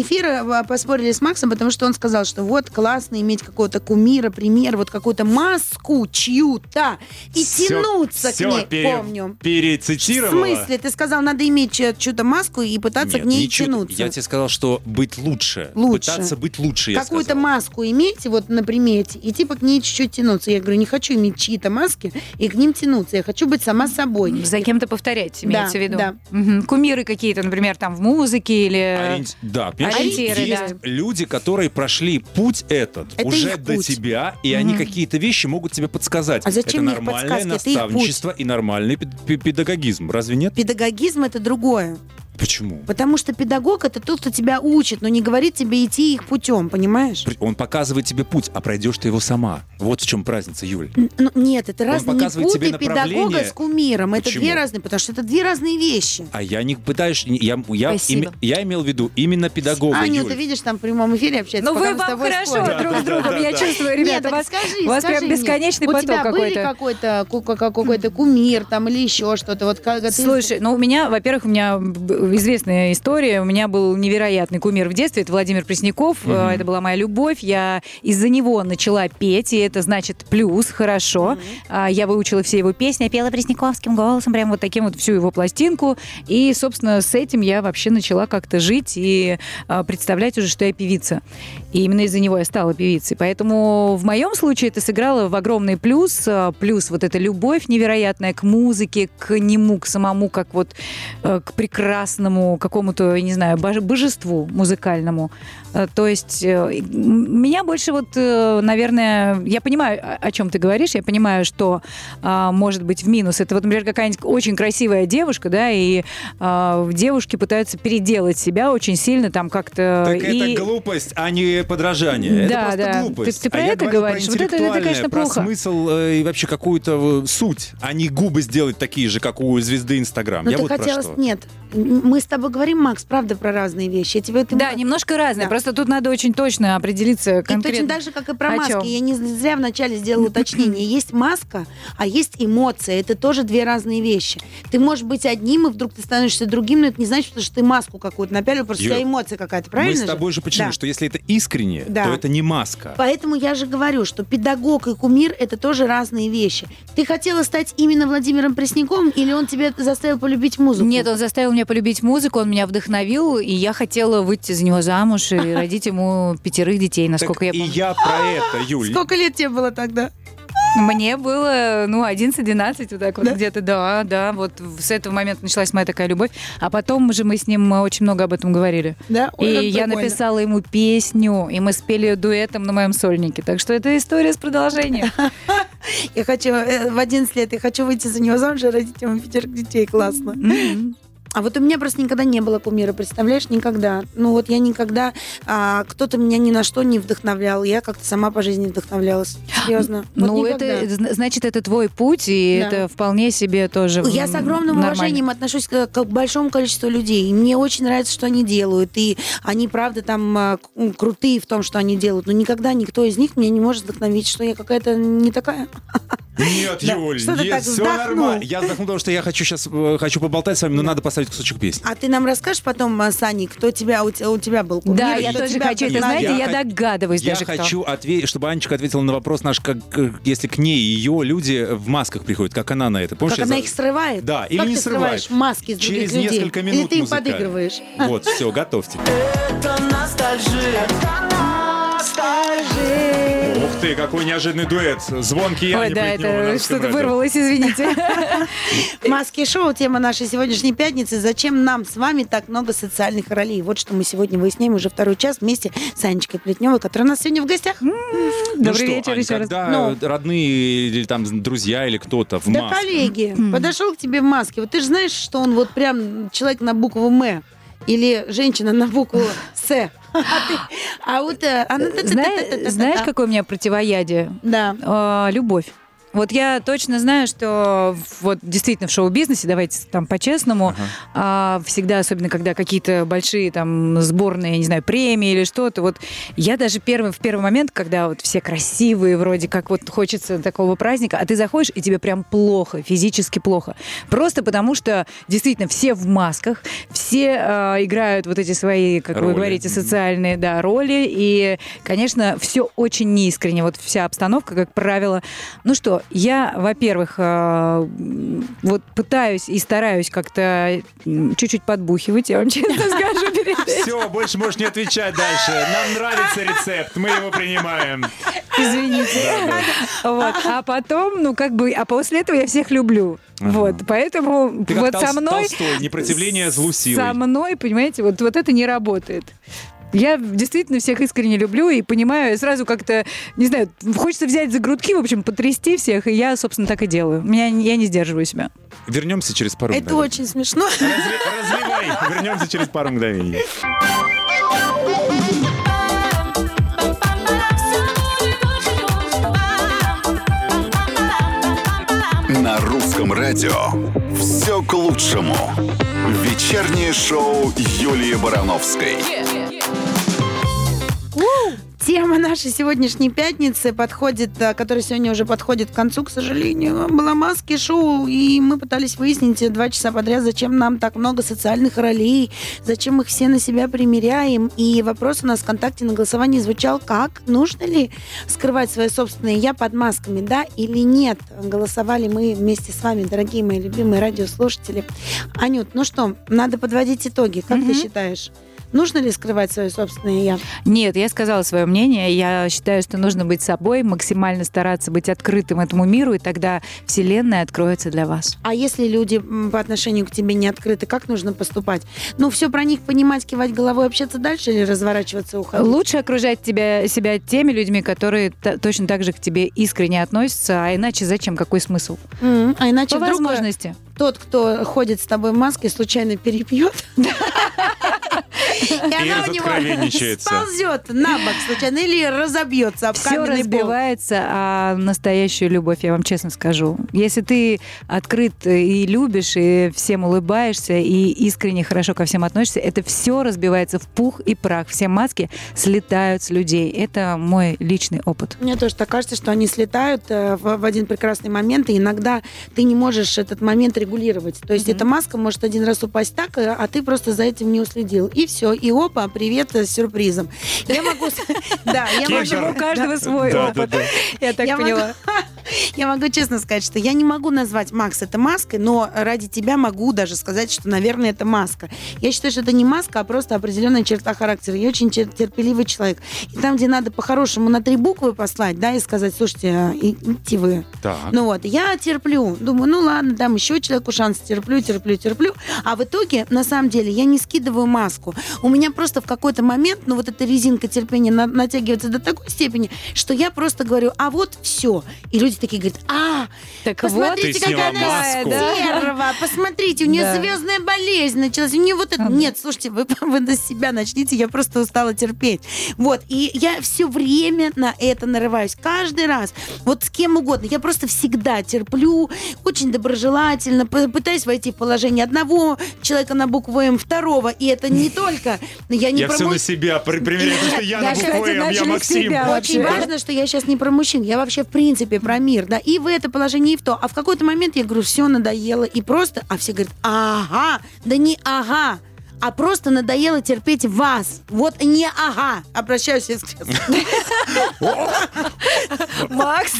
эфира э, поспорили с Максом, потому что он сказал, что вот классно иметь какого-то кумира, пример, вот какую-то маску чью-то и Всё- тянуться всё к ней, пере- помню. В Перецитировала. смысле? Ты сказал, надо иметь чью- чью-то маску и пытаться Нет, к ней ничего. тянуться. Я тебе сказал, что быть лучше. Лучше. Пытаться быть лучше, я Какую-то маску иметь вот на примете и типа к ней чуть-чуть тянуться. Я говорю, не хочу иметь чьи-то маски и к ним тянуться. Я хочу быть сама собой. За кем-то повторять, имеется Да, в виду. да. Мгм. Кумиры какие-то, например, там в музыке или... Ориенти- Да, Ориентиры, есть да. люди, которые прошли путь этот Это уже до путь. тебя, и они какие-то вещи могут тебе подсказать. А зачем это нормальное подсказки? Это наставничество и нормальный пед- пе- педагогизм. Разве нет? Педагогизм это другое. Почему? Потому что педагог это тот, кто тебя учит, но не говорит тебе идти их путем, понимаешь? Он показывает тебе путь, а пройдешь ты его сама. Вот в чем разница, Юль. Н- Ну, нет, это разные не путай педагога с кумиром. Это Почему? две разные, потому что это две разные вещи. А я не пытаюсь... Я, я, име- я имел в виду именно педагога, Аню, Юль. ты видишь, там в прямом эфире общается. Ну вы вам тобой хорошо спорим. друг с другом, я чувствую, ребята, у вас, скажи, у вас скажи прям мне, бесконечный у поток тебя были какой-то. какой-то ку- ку- какой-то кумир там или еще что-то? Вот Слушай, ну у меня, во-первых, у меня известная история. У меня был невероятный кумир в детстве. Это Владимир Пресняков. Э, Это была моя любовь. Я из-за него начала петь, и это значит плюс, хорошо. А, Я выучила все его песни, я пела пресняковским голосом, прям вот таким вот всю его пластинку. И, собственно, с этим я вообще начала как-то жить и а, представлять уже, что я певица. И именно из-за него я стала певицей. Поэтому в моем случае это сыграло в огромный плюс. а, Плюс вот эта любовь невероятная к музыке, к нему, к самому, как вот э, к местному какому-то, я не знаю, боже- божеству музыкальному. Э, То есть э, меня больше вот, наверное, я понимаю, о о чем ты говоришь, я понимаю, что а, может быть в минус. Это вот, например, какая-нибудь очень красивая девушка, да, и а, девушки пытаются переделать себя очень сильно там как-то. Так и... это глупость, а не подражание. Да, это просто да. глупость. Ты- ты про а это говоришь? Про Вот это- это, конечно, про плохо. смысл э, и вообще какую-то э, суть, а не губы сделать такие же, как у звезды Инстаграм. Я ты вот про хотела... что. Нет, мы с тобой говорим, Макс, правда, про разные вещи. Я тебе это Да, немножко разное. Да. Просто тут надо очень точно определиться И точно конкретно. так же, как и про маски. Я не зря вначале сделала уточнение. Есть маска, а есть эмоция. Это тоже две разные вещи. Ты можешь быть одним, и вдруг ты становишься другим, но это не значит, что ты маску какую-то напялил, просто у тебя эмоция какая-то, правильно Мы с тобой же почему? Да. Что если это искренне, Да. то это не маска. Поэтому я же говорю, что педагог и кумир – это тоже разные вещи. Ты хотела стать именно Владимиром Пресняком, или он тебя заставил полюбить музыку? Нет, он заставил меня полюбить музыку, он меня вдохновил, и я хотела выйти за него замуж и родить ему пятерых детей, насколько Так я и помню. я про это, Юль. Сколько лет тебе было тогда? Мне было, ну, 11-12, вот так вот Да? где-то, да, да. Вот с этого момента началась моя такая любовь. А потом уже мы с ним очень много об этом говорили. Да? Ой, и я прикольно. написала ему песню, и мы спели дуэтом на моем сольнике. Так что это история с продолжением. Я хочу э, в 11 лет, я хочу выйти за него замуж и родить ему пятерых детей. Классно. А вот у меня просто никогда не было кумира, представляешь, никогда. Ну вот я никогда, а, кто-то меня ни на что не вдохновлял, я как-то сама по жизни вдохновлялась. Серьезно. Вот Ну, никогда. это, зна- значит, это твой путь, и Да. это вполне себе тоже Я с огромным нормально. уважением отношусь к, к большому количеству людей. И мне очень нравится, что они делают. И они, правда, там а, крутые в том, что они делают. Но никогда никто из них меня не может вдохновить, что я какая-то не такая. Нет, Да. Юль, Что нет, все вздохнул? нормально. Я вздохнул, потому что я хочу сейчас хочу поболтать с вами, но надо поставить кусочек песни. А ты нам расскажешь потом, а, Саня, кто тебя, у, тебя- у тебя был кумир? Да, я тоже хочу. Это, знаете, Я я догадываюсь Я даже, кто. хочу ответить, чтобы Анечка ответила на вопрос наш, как, как если к ней ее люди в масках приходят, как она на это. Помнишь, Как я она за- их срывает? Да, или как не ты срывает. срываешь маски с Через людей? несколько минут Или ты им музыкально. подыгрываешь? Вот, все, готовьте. Ух ты, какой неожиданный дуэт. Звонкий я Ой, не да, это что-то вырвалось, извините. Маски шоу, тема нашей сегодняшней пятницы. Зачем нам с вами так много социальных ролей? Вот что мы сегодня выясняем уже второй час вместе с Анечкой Плетневой, которая у нас сегодня в гостях. Ну Добрый вечер еще раз. когда Ну. родные или там друзья или кто-то в Да, маске, коллеги, подошел к тебе в маске. Вот ты же знаешь, что он вот прям человек на букву М или женщина на букву С. А А вот... э, она- Зна- Знаешь, какое у меня противоядие? Да. А, Любовь. Вот я точно знаю, что вот действительно в шоу-бизнесе, давайте там по-честному, а, всегда, особенно когда какие-то большие там сборные, я не знаю, премии или что-то, вот я даже первый, в первый момент, когда вот все красивые, вроде как вот хочется такого праздника, а ты заходишь, и тебе прям плохо, физически плохо. Просто потому что действительно все в масках, все а, играют вот эти свои, как Роли. вы говорите, социальные да, роли, и, конечно, все очень неискренне, вот вся обстановка, как правило. Ну что, я, во-первых, э, вот пытаюсь и стараюсь как-то чуть-чуть подбухивать, я вам честно скажу. Все, больше можешь не отвечать дальше. Нам нравится рецепт, мы его принимаем. Извините. Вот. А потом, ну, как бы, а после этого я всех люблю. Вот, поэтому Ты вот со мной... Толстой, непротивление злу силой. Со мной, понимаете, вот, вот это не работает. Я действительно всех искренне люблю и понимаю, и сразу как-то, не знаю, хочется взять за грудки, в общем, потрясти всех, и я, собственно, так и делаю. Меня, я не сдерживаю себя. Вернемся через пару Это мгновений. очень смешно. Разли- Разливай. Вернемся через пару мгновений. На русском радио все к лучшему. Вечернее шоу Юлии Барановской. Тема нашей сегодняшней пятницы подходит, а, которая сегодня уже подходит к концу, к сожалению. Была маски шоу, и мы пытались выяснить э, два часа подряд, зачем нам так много социальных ролей, зачем их все на себя примеряем. И вопрос у нас в ВКонтакте на голосовании звучал, как? Нужно ли скрывать свое собственное «я» под масками, да или нет? Голосовали мы вместе с вами, дорогие мои любимые радиослушатели. Анют, ну что, надо подводить итоги. Как ты Мгм. считаешь? Нужно ли скрывать свое собственное я? Нет, я сказала свое мнение. Я считаю, что нужно быть собой, максимально стараться быть открытым этому миру, и тогда Вселенная откроется для вас. А если люди по отношению к тебе не открыты, как нужно поступать? Ну, все про них понимать, кивать головой, общаться дальше или разворачиваться, уходить? Лучше окружать тебя, себя теми людьми, которые точно так же к тебе искренне относятся, а иначе зачем, какой смысл? М, А иначе По вдруг возможности. тот, кто ходит с тобой в маске, случайно перепьет. И она у него сползет на бок случайно или разобьется об Все разбивается, а настоящую любовь, я вам честно скажу. Если ты открыт и любишь, и всем улыбаешься, и искренне хорошо ко всем относишься, это все разбивается в пух и прах. Все маски слетают с людей. Это мой личный опыт. Мне тоже так кажется, что они слетают э, в, один прекрасный момент, и иногда ты не можешь этот момент регулировать. То есть эта маска может один раз упасть так, э, а ты просто за этим не уследил. И все. И опа, привет э, с сюрпризом. Я могу... Да, я могу... У каждого свой опыт. Я так поняла. Я могу честно сказать, что я не могу назвать Макс это маской, но ради тебя могу даже сказать, что, наверное, это маска. Я считаю, что это не маска, а просто определенная черта характера. Я очень тер- терпеливый человек. И там, где надо по-хорошему на три буквы послать, да, и сказать, слушайте, а, и- идите вы. Так. Ну вот, я терплю. Думаю, ну ладно, дам еще человеку шанс. Терплю, терплю, терплю. А в итоге, на самом деле, я не скидываю маску. У меня просто в какой-то момент, ну вот эта резинка терпения на- натягивается до такой степени, что я просто говорю, а вот все. И люди такие говорят, а, Так посмотрите, сняла какая она маску. стерва, посмотрите, у нее Да. звездная болезнь началась, у нее вот это... Нет, слушайте, вы, вы на себя начните, я просто устала терпеть. Вот, и я все время на это нарываюсь, каждый раз, вот с кем угодно, я просто всегда терплю, очень доброжелательно, пытаюсь войти в положение одного человека на букву М, второго, и это не только... Я не Я про все мой- на себя, при- примеряю, потому что я на букву М, я Максим. очень важно, что я сейчас не про мужчин, я вообще в принципе про мир, да, и в это положение, и в то. А в какой-то момент я говорю, все, надоело, и просто, а все говорят, ага, да не ага, а просто надоело терпеть вас. Вот не ага. Обращаюсь я с Макс,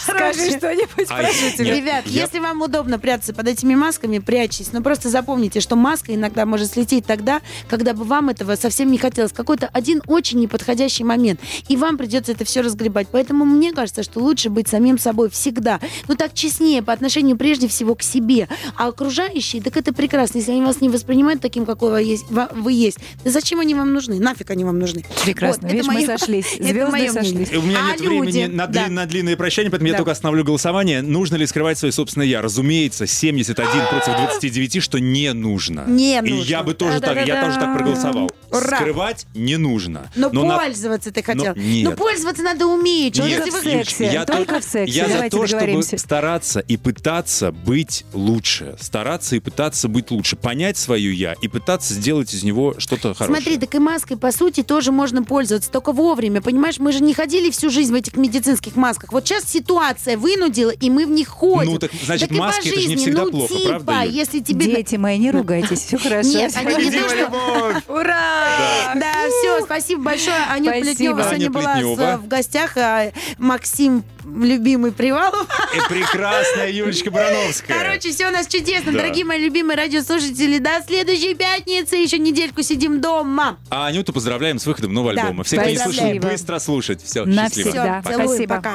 скажи что-нибудь, А, прошу тебя. Ребят, если вам удобно прятаться под этими масками, прячьтесь. Но просто запомните, что маска иногда может слететь тогда, когда бы вам этого совсем не хотелось. Какой-то один очень неподходящий момент. И вам придется это все разгребать. Поэтому мне кажется, что лучше быть самим собой всегда. Ну так честнее по отношению прежде всего к себе. А окружающие, так это прекрасно. Если они вас не воспринимают таким, какой вы есть, вы есть, да зачем они вам нужны? Нафиг они вам нужны? Прекрасно. Вот, это Видишь, мы моё- сошлись. это Звезды сошлись. И У меня А нет люди? времени на, Да. длин- на длинные прощания, поэтому я Да. только остановлю голосование. Нужно ли скрывать свое собственное я? Разумеется, 71 против 29, что не нужно. Не И нужно. я бы тоже так, я тоже так проголосовал. Ура. Скрывать не нужно. Но, Но на- пользоваться ты хотел. Но нет. Ну, пользоваться надо уметь. Нет, в сексе. я Только то- в сексе. Я за то, чтобы стараться и пытаться быть лучше. Стараться и пытаться быть лучше. Понять свою я и пытаться сделать из него что-то хорошее. Смотри, так и маской, по сути, тоже можно пользоваться, только вовремя. Понимаешь, мы же не ходили всю жизнь в этих медицинских масках. Вот сейчас ситуация вынудила, и мы в них ходим. Ну, так, значит, и по маски это же не жизни, всегда ну, плохо, типа, правда, Юль? если тебе... Дети мои, не ругайтесь, все хорошо. Нет, они не то, что... Ура! Да, все, спасибо большое. Аня Спасибо. Плетнева сегодня была Плетнева. в гостях, а Максим, любимый Привалов. И прекрасная Юлечка Барановская. Короче, все у нас чудесно, Да. дорогие мои любимые радиослушатели. До следующей пятницы. Еще недельку сидим дома. А Анюту поздравляем с выходом нового Да, альбома. Все, кто не спасибо. быстро слушать. Все, Навсегда. счастливо. Да, Все, целую, спасибо. пока.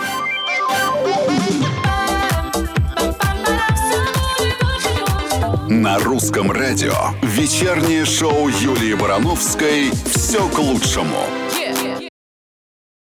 На русском радио вечернее шоу Юлии Барановской «Все к лучшему».